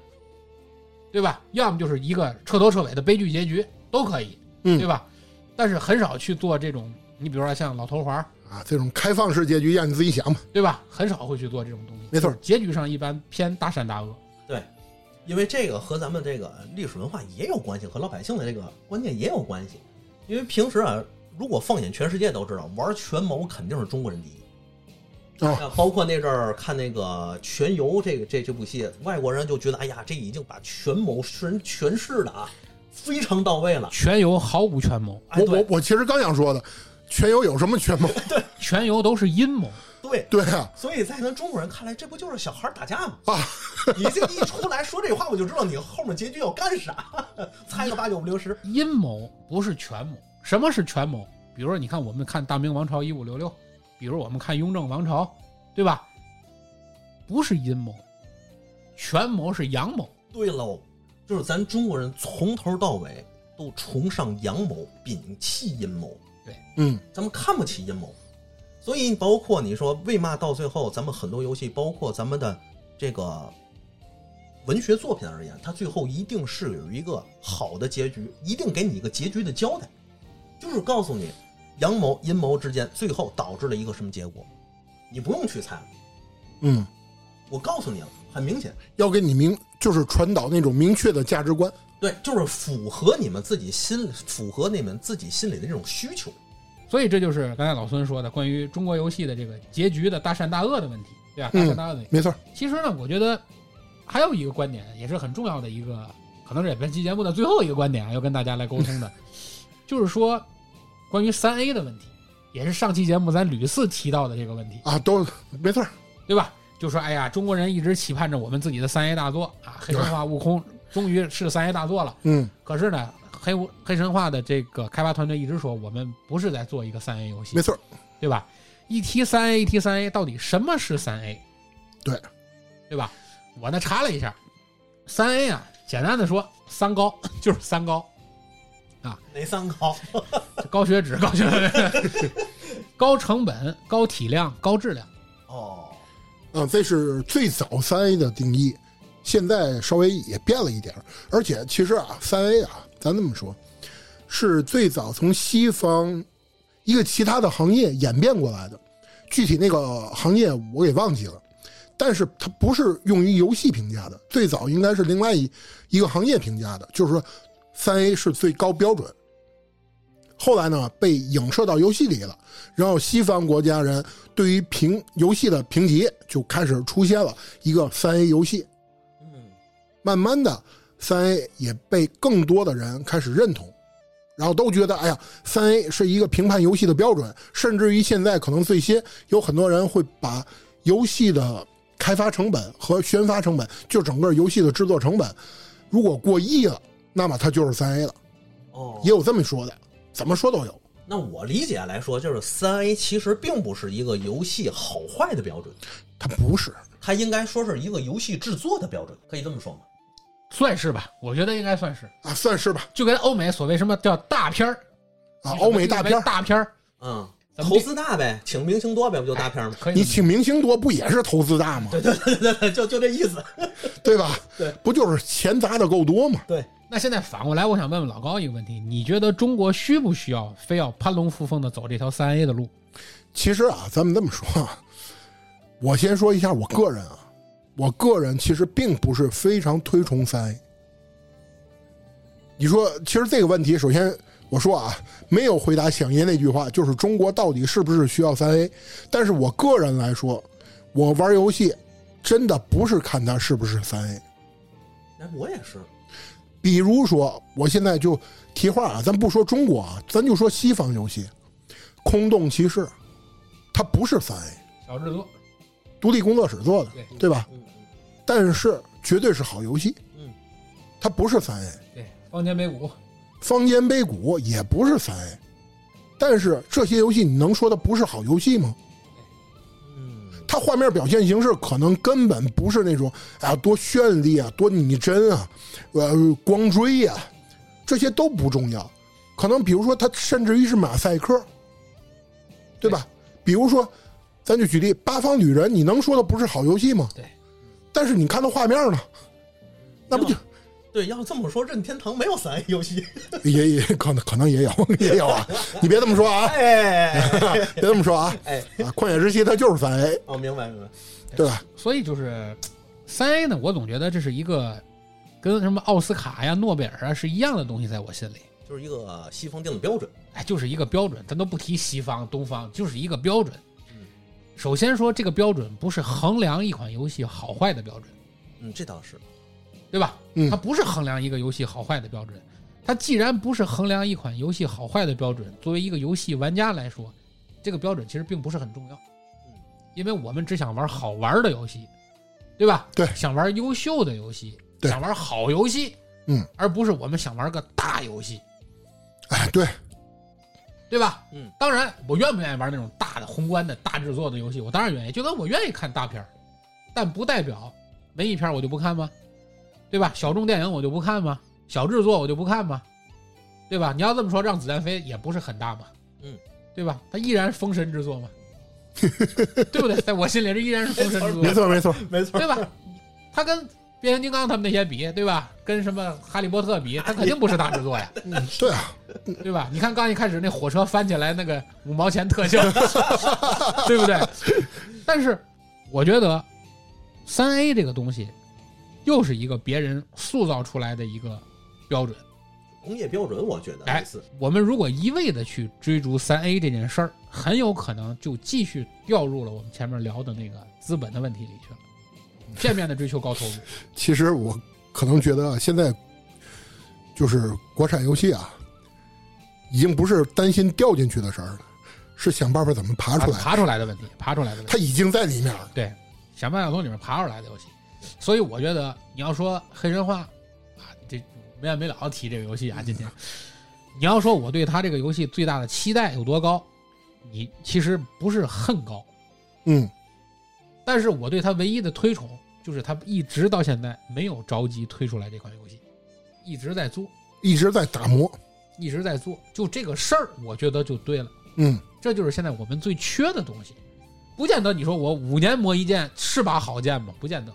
对吧？要么就是一个彻头彻尾的悲剧结局都可以，嗯对吧？但是很少去做这种，你比如说像老头环，啊，这种开放式结局让你自己想吧。对吧？很少会去做这种东西。没错结局上一般偏大善大恶。对，因为这个和咱们这个历史文化也有关系，和老百姓的这个观念也有关系。因为平时啊，如果放眼全世界都知道，玩权谋肯定是中国人第一。哦啊包括那阵儿看那个《全游》这个这这部戏，外国人就觉得，哎呀，这已经把权谋全诠释的啊非常到位了。全游毫无权谋，哎，我我我其实刚想说的，全游有什么权谋？对 全游都是阴谋。对，对啊，所以在咱中国人看来，这不就是小孩打架吗？啊，你这一出来说这话，我就知道你后面结局要干啥，猜个八九不离十。阴谋不是权谋。什么是权谋？比如说，你看我们看大明王朝一五六六，比如我们看雍正王朝，对吧？不是阴谋，权谋是阳谋。对喽，就是咱中国人从头到尾都崇尚阳谋，摒弃阴谋，嗯，咱们看不起阴谋。所以包括你说为嘛到最后，咱们很多游戏，包括咱们的这个文学作品而言，它最后一定是有一个好的结局，一定给你一个结局的交代，就是告诉你阳谋阴谋之间最后导致了一个什么结果，你不用去猜，嗯，我告诉你了，很明显。要给你明，就是传导那种明确的价值观。对，就是符合你们自己心，符合你们自己心里的这种需求。所以这就是刚才老孙说的关于中国游戏的这个结局的大善大恶的问题，对吧？大善大恶的问题。没错，其实呢，我觉得还有一个观点也是很重要的一个，可能是本期节目的最后一个观点啊，要跟大家来沟通的，就是说关于三 A 的问题，也是上期节目咱屡次提到的这个问题，啊，都没错，对吧？就说哎呀，中国人一直期盼着我们自己的三 A 大作啊，黑神话、悟空终于是三 A 大作了。嗯，可是呢，黑无黑神话的这个开发团队一直说，我们不是在做一个三 A 游戏没，错，对吧？一提三 A，一提三 A，到底什么是三 A？对，对吧？我呢查了一下，三 A 啊，简单的说，三高 就是三高啊，哪三高？高血脂、高血高成本、高体量、高质量。哦，嗯，这是最早三 A 的定义，现在稍微也变了一点而且其实啊，三 A 啊，咱这么说，是最早从西方一个其他的行业演变过来的，具体那个行业我给忘记了，但是它不是用于游戏评价的，最早应该是另外一一个行业评价的，就是说三 A 是最高标准。后来呢，被影射到游戏里了，然后西方国家人对于评游戏的评级就开始出现了一个三 A 游戏，慢慢的三 A 也被更多的人开始认同，然后都觉得哎呀，三 A 是一个评判游戏的标准，甚至于现在可能最新有很多人会把游戏的开发成本和宣发成本，就整个游戏的制作成本，如果过亿了，那么它就是三 A 了，哦，也有这么说的，怎么说都有。那我理解来说，就是三 A 其实并不是一个游戏好坏的标准，它不是，它应该说是一个游戏制作的标准，可以这么说吗？算是吧，我觉得应该算是，啊，算是吧。就跟欧美所谓什么叫大片儿啊，欧美大片儿，大片儿，嗯，投资大呗，请明星多呗，不就大片吗？可以你请明星多不也是投资大吗？对对对对对，就就这意思。对吧？对，不就是钱砸的够多吗？对，那现在反过来，我想问问老高一个问题：你觉得中国需不需要非要攀龙附凤的走这条三 A 的路？其实啊，咱们这么说啊，我先说一下我个人啊，我个人其实并不是非常推崇三 A。你说，其实这个问题，首先我说啊，没有回答响爷那句话，就是中国到底是不是需要三 A？但是我个人来说，我玩游戏真的不是看它是不是三 A。哎，我也是，比如说，我现在就提话啊，咱不说中国啊，咱就说西方游戏，《空洞骑士》，它不是三 A，小制作，独立工作室做的，对对吧？但是绝对是好游戏，嗯，它不是三 A。对，方尖碑谷，方尖碑谷也不是三 A，但是这些游戏你能说它不是好游戏吗？嗯，它画面表现形式可能根本不是那种啊多绚丽啊、多拟真啊、呃光追呀、这些都不重要。可能比如说它甚至于是马赛克，对吧？比如说，咱就举例《八方旅人》，你能说的不是好游戏吗？对。但是你看到画面呢，那不就对？要这么说，任天堂没有三 A 游戏，也也可能可能也有也有啊？你别这么说啊！哎 别这么说啊！哎，啊，旷野之息它就是三 A，哦，明白明白，对吧？所以就是三 A 呢，我总觉得这是一个跟什么奥斯卡呀、诺贝尔啊是一样的东西，在我心里，就是一个西方定的标准。哎，就是一个标准，咱都不提西方、东方，就是一个标准嗯。首先说，这个标准不是衡量一款游戏好坏的标准，嗯，这倒是，对吧？嗯它不是衡量一个游戏好坏的标准。它既然不是衡量一款游戏好坏的标准，作为一个游戏玩家来说，这个标准其实并不是很重要。嗯，因为我们只想玩好玩的游戏，对吧？对想玩优秀的游戏，对想玩好游戏，嗯，而不是我们想玩个大游戏，哎，对，对吧？嗯，当然，我愿不愿意玩那种大的宏观的大制作的游戏，我当然愿意，就跟我愿意看大片儿，但不代表文艺片我就不看吗？对吧？小众电影我就不看吗？小制作我就不看吗？对吧？你要这么说，让子弹飞也不是很大嘛，嗯，对吧？它依然是封神之作嘛，对不对？在我心里，这依然是封神之作，没错没错，没错，对吧？它跟变形金刚他们那些比，对吧？跟什么哈利波特比，他肯定不是大制作呀，嗯对啊，对吧？你看刚一开始那火车翻起来那个五毛钱特效，对不对？但是我觉得三 A 这个东西又是一个别人塑造出来的一个标准。工业标准，我觉得哎，我们如果一味的去追逐三 A 这件事儿，很有可能就继续掉入了我们前面聊的那个资本的问题里去了，片面的追求高投入。其实我可能觉得啊现在就是国产游戏啊，已经不是担心掉进去的事儿了，是想办法怎么爬出来。爬出来的问题，爬出来的问题。它已经在里面了。对，想办法从里面爬出来的游戏。所以我觉得你要说黑神话啊，这没完没了的提这个游戏啊，今天 你要说我对他这个游戏最大的期待有多高，你其实不是恨高，嗯，但是我对他唯一的推崇就是他一直到现在没有着急推出来这款游戏，一直在做，一直在打磨。一直在做，就这个事儿，我觉得就对了。嗯，这就是现在我们最缺的东西。不见得你说我五年磨一剑是把好剑吗？不见得。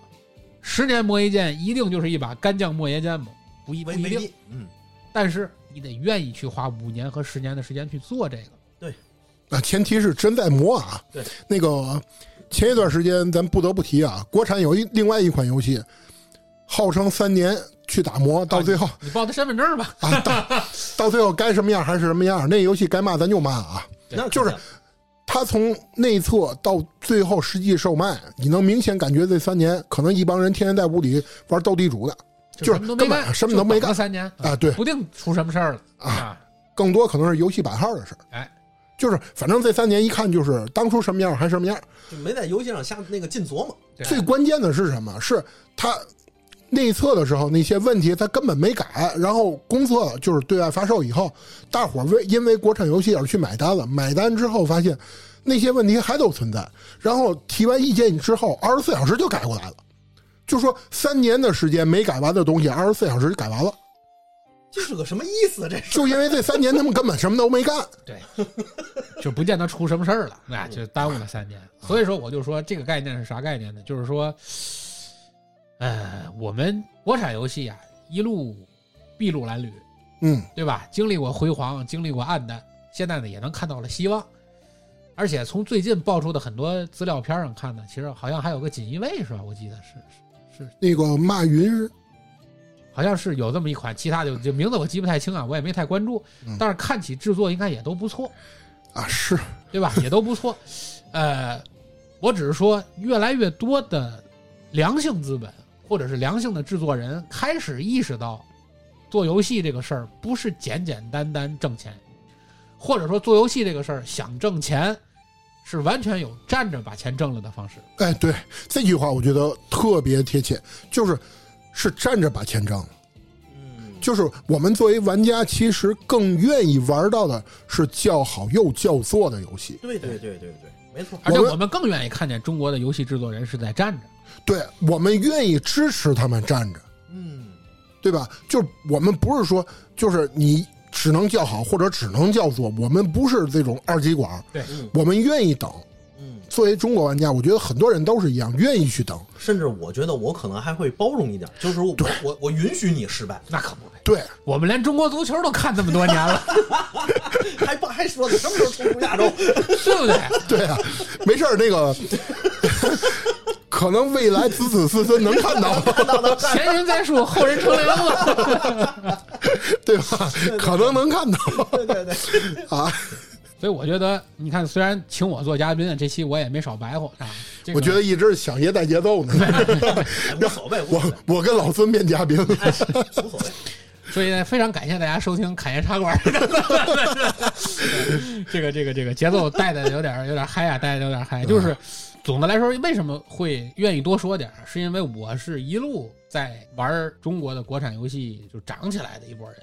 十年磨一剑一定就是一把干将莫邪剑吗？不一不一定。嗯，但是你得愿意去花五年和十年的时间去做这个。对啊，前提是真在磨啊。对，那个前一段时间咱不得不提啊，国产有一另外一款游戏，号称三年去打磨，到最后你报他身份证吧。啊，到到最后该什么样还是什么样。那游戏该骂咱就骂啊。那就是肯定它从内测到最后实际售卖，你能明显感觉这三年可能一帮人天天在屋里玩斗地主的，就是什么都没根本干，什么都没干三年啊对不定出什么事儿了啊。更多可能是游戏版号的事儿。哎，就是反正这三年一看就是当初什么样还什么样。就没在游戏上瞎那个尽琢磨，最关键的是什么？是他内测的时候那些问题他根本没改，然后公测就是对外发售以后，大伙儿为因为国产游戏而去买单了，买单之后发现那些问题还都存在，然后提完意见之后，二十四小时就改过来了。就说三年的时间没改完的东西，二十四小时就改完了，这是个什么意思？这是就因为这三年他们根本什么都没干。对，就不见得出什么事儿了，那就耽误了三年。所以说，我就说这个概念是啥概念呢？就是说，呃，我们国产游戏啊，一路筚路蓝缕，嗯，对吧？经历过辉煌，经历过暗淡，现在呢也能看到了希望。而且从最近爆出的很多资料片上看呢，其实好像还有个锦衣卫是吧？我记得是是是，那个马云好像是有这么一款，其他的就名字我记不太清啊，我也没太关注嗯。但是看起制作应该也都不错，啊，是对吧？也都不错。呃，我只是说，越来越多的良性资本或者是良性的制作人开始意识到，做游戏这个事儿不是简简单单挣钱，或者说做游戏这个事儿想挣钱，是完全有站着把钱挣了的方式。哎，对这句话我觉得特别贴切，就是是站着把钱挣了。嗯，就是我们作为玩家，其实更愿意玩到的是叫好又叫座的游戏。对对对对对，没错。而且我们更愿意看见中国的游戏制作人是在站着。对我们愿意支持他们站着，嗯，对吧？就是我们不是说，就是你只能叫好或者只能叫座，我们不是这种二极管，对嗯我们愿意等。嗯，作为中国玩家，我觉得很多人都是一样，愿意去等。甚至我觉得我可能还会包容一点，就是我我我允许你失败，那可不呗，对，我们连中国足球都看这么多年了，还不还说呢什么时候冲出亚洲？对不对？对啊，没事儿，那个可能未来子子孙孙能看到，前人栽树，后人乘凉了。对吧？可能能看到对对对，啊。所以我觉得，你看，虽然请我做嘉宾，这期我也没少白活啊。这个我觉得一直是响爷带节奏呢。哎无所谓，无所谓我，我跟老孙变嘉宾，哎无所谓。所以呢，非常感谢大家收听侃爷茶馆。这个这个这个节奏带的有点有点嗨啊，带的有点嗨。就是总的来说，为什么会愿意多说点儿？是因为我是一路在玩中国的国产游戏就长起来的一波人。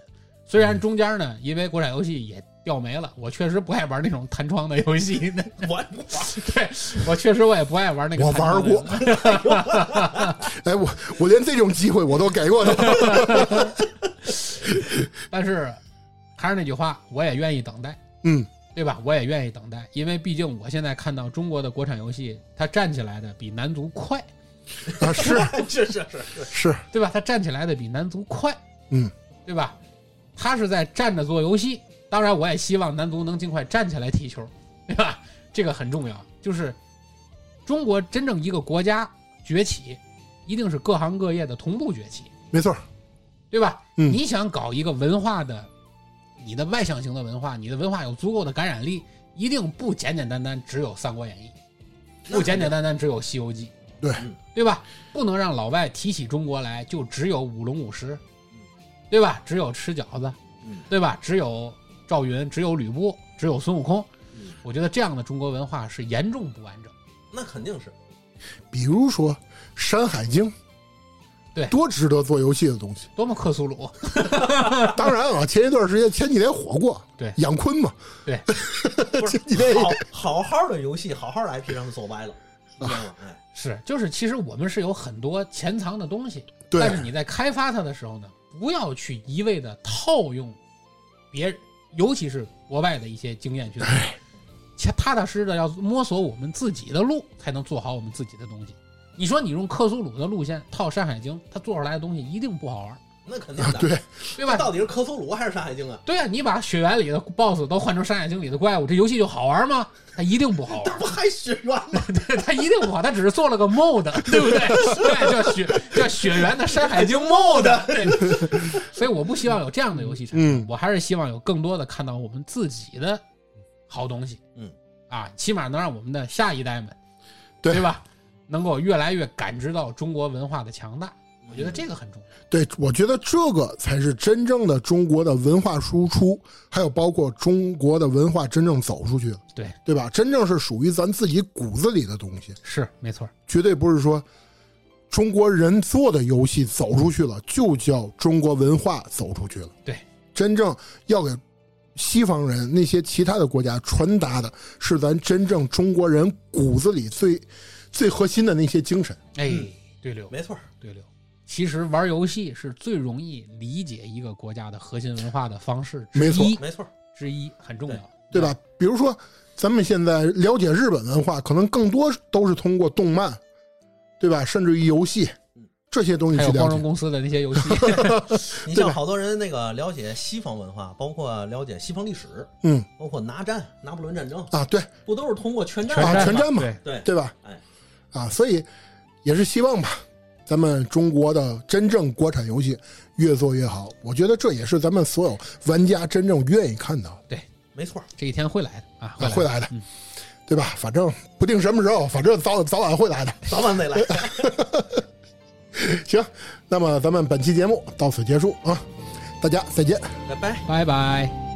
虽然中间呢，因为国产游戏也掉没了，我确实不爱玩那种弹窗的游戏。我对我确实我也不爱玩那个。我玩过。哎，我我连这种机会我都给过他。但是还是那句话，我也愿意等待。嗯，对吧？我也愿意等待，因为毕竟我现在看到中国的国产游戏，它站起来的比男足快，啊，是是是是是，是，对吧？它站起来的比男足快，嗯，对吧？他是在站着做游戏，当然我也希望男足能尽快站起来踢球，对吧？这个很重要。就是中国真正一个国家崛起，一定是各行各业的同步崛起，没错。对吧？嗯你想搞一个文化的，你的外向型的文化，你的文化有足够的感染力，一定不简简单单只有《三国演义》，不简简单单只有《西游记》，对对吧？不能让老外提起中国来就只有舞龙舞狮，对吧？只有吃饺子，嗯对吧？只有赵云，只有吕布，只有孙悟空。嗯我觉得这样的中国文化是严重不完整。那肯定是。比如说《山海经》，对多值得做游戏的东西。多么克苏鲁，当然啊，前一段时间前几年火过，对养坤嘛，不是前几天好好好的游戏，好好的 IP 让它做歪了，你知道吗？哎，是就是其实我们是有很多潜藏的东西，对但是你在开发它的时候呢，不要去一味的套用别人，尤其是国外的一些经验去做，切踏踏实实的要摸索我们自己的路，才能做好我们自己的东西。你说你用克苏鲁的路线套《山海经》，他做出来的东西一定不好玩，那肯定啊，的。对，对吧？到底是克苏鲁还是山海经啊？对啊，你把雪原里的 BOSS 都换成《山海经》里的怪物，这游戏就好玩吗？它一定不好玩这。不还雪原吗？对，它一定不好，它只是做了个 mod，对不对？对，叫雪叫雪原的《山海经》mod。对，所以我不希望有这样的游戏产生，嗯我还是希望有更多的看到我们自己的好东西。嗯，啊，起码能让我们的下一代们，对吧？能够越来越感知到中国文化的强大，我觉得这个很重要。对，我觉得这个才是真正的中国的文化输出，还有包括中国的文化真正走出去了，对，对吧？真正是属于咱自己骨子里的东西，是没错。绝对不是说中国人做的游戏走出去了，就叫中国文化走出去了。对，真正要给西方人那些其他的国家传达的是咱真正中国人骨子里最最核心的那些精神。哎嗯，对流，没错，对溜。其实玩游戏是最容易理解一个国家的核心文化的方式之没错一没错。之一，很重要，对吧？比如说，咱们现在了解日本文化，可能更多都是通过动漫，对吧？甚至于游戏，这些东西还有去了解。光荣公司的那些游戏，你像好多人那个了解西方文化，包括了解西方历史，嗯包括拿战、拿破仑战争，啊，对不都是通过全战啊全战嘛对，对对吧？哎，啊，所以也是希望吧，咱们中国的真正国产游戏越做越好。我觉得这也是咱们所有玩家真正愿意看到对。没错，这一天会来的啊，啊，会来的，嗯对吧？反正不定什么时候，反正早早晚会来的。早晚得来。行，那么咱们本期节目到此结束啊，大家再见。拜拜。拜拜。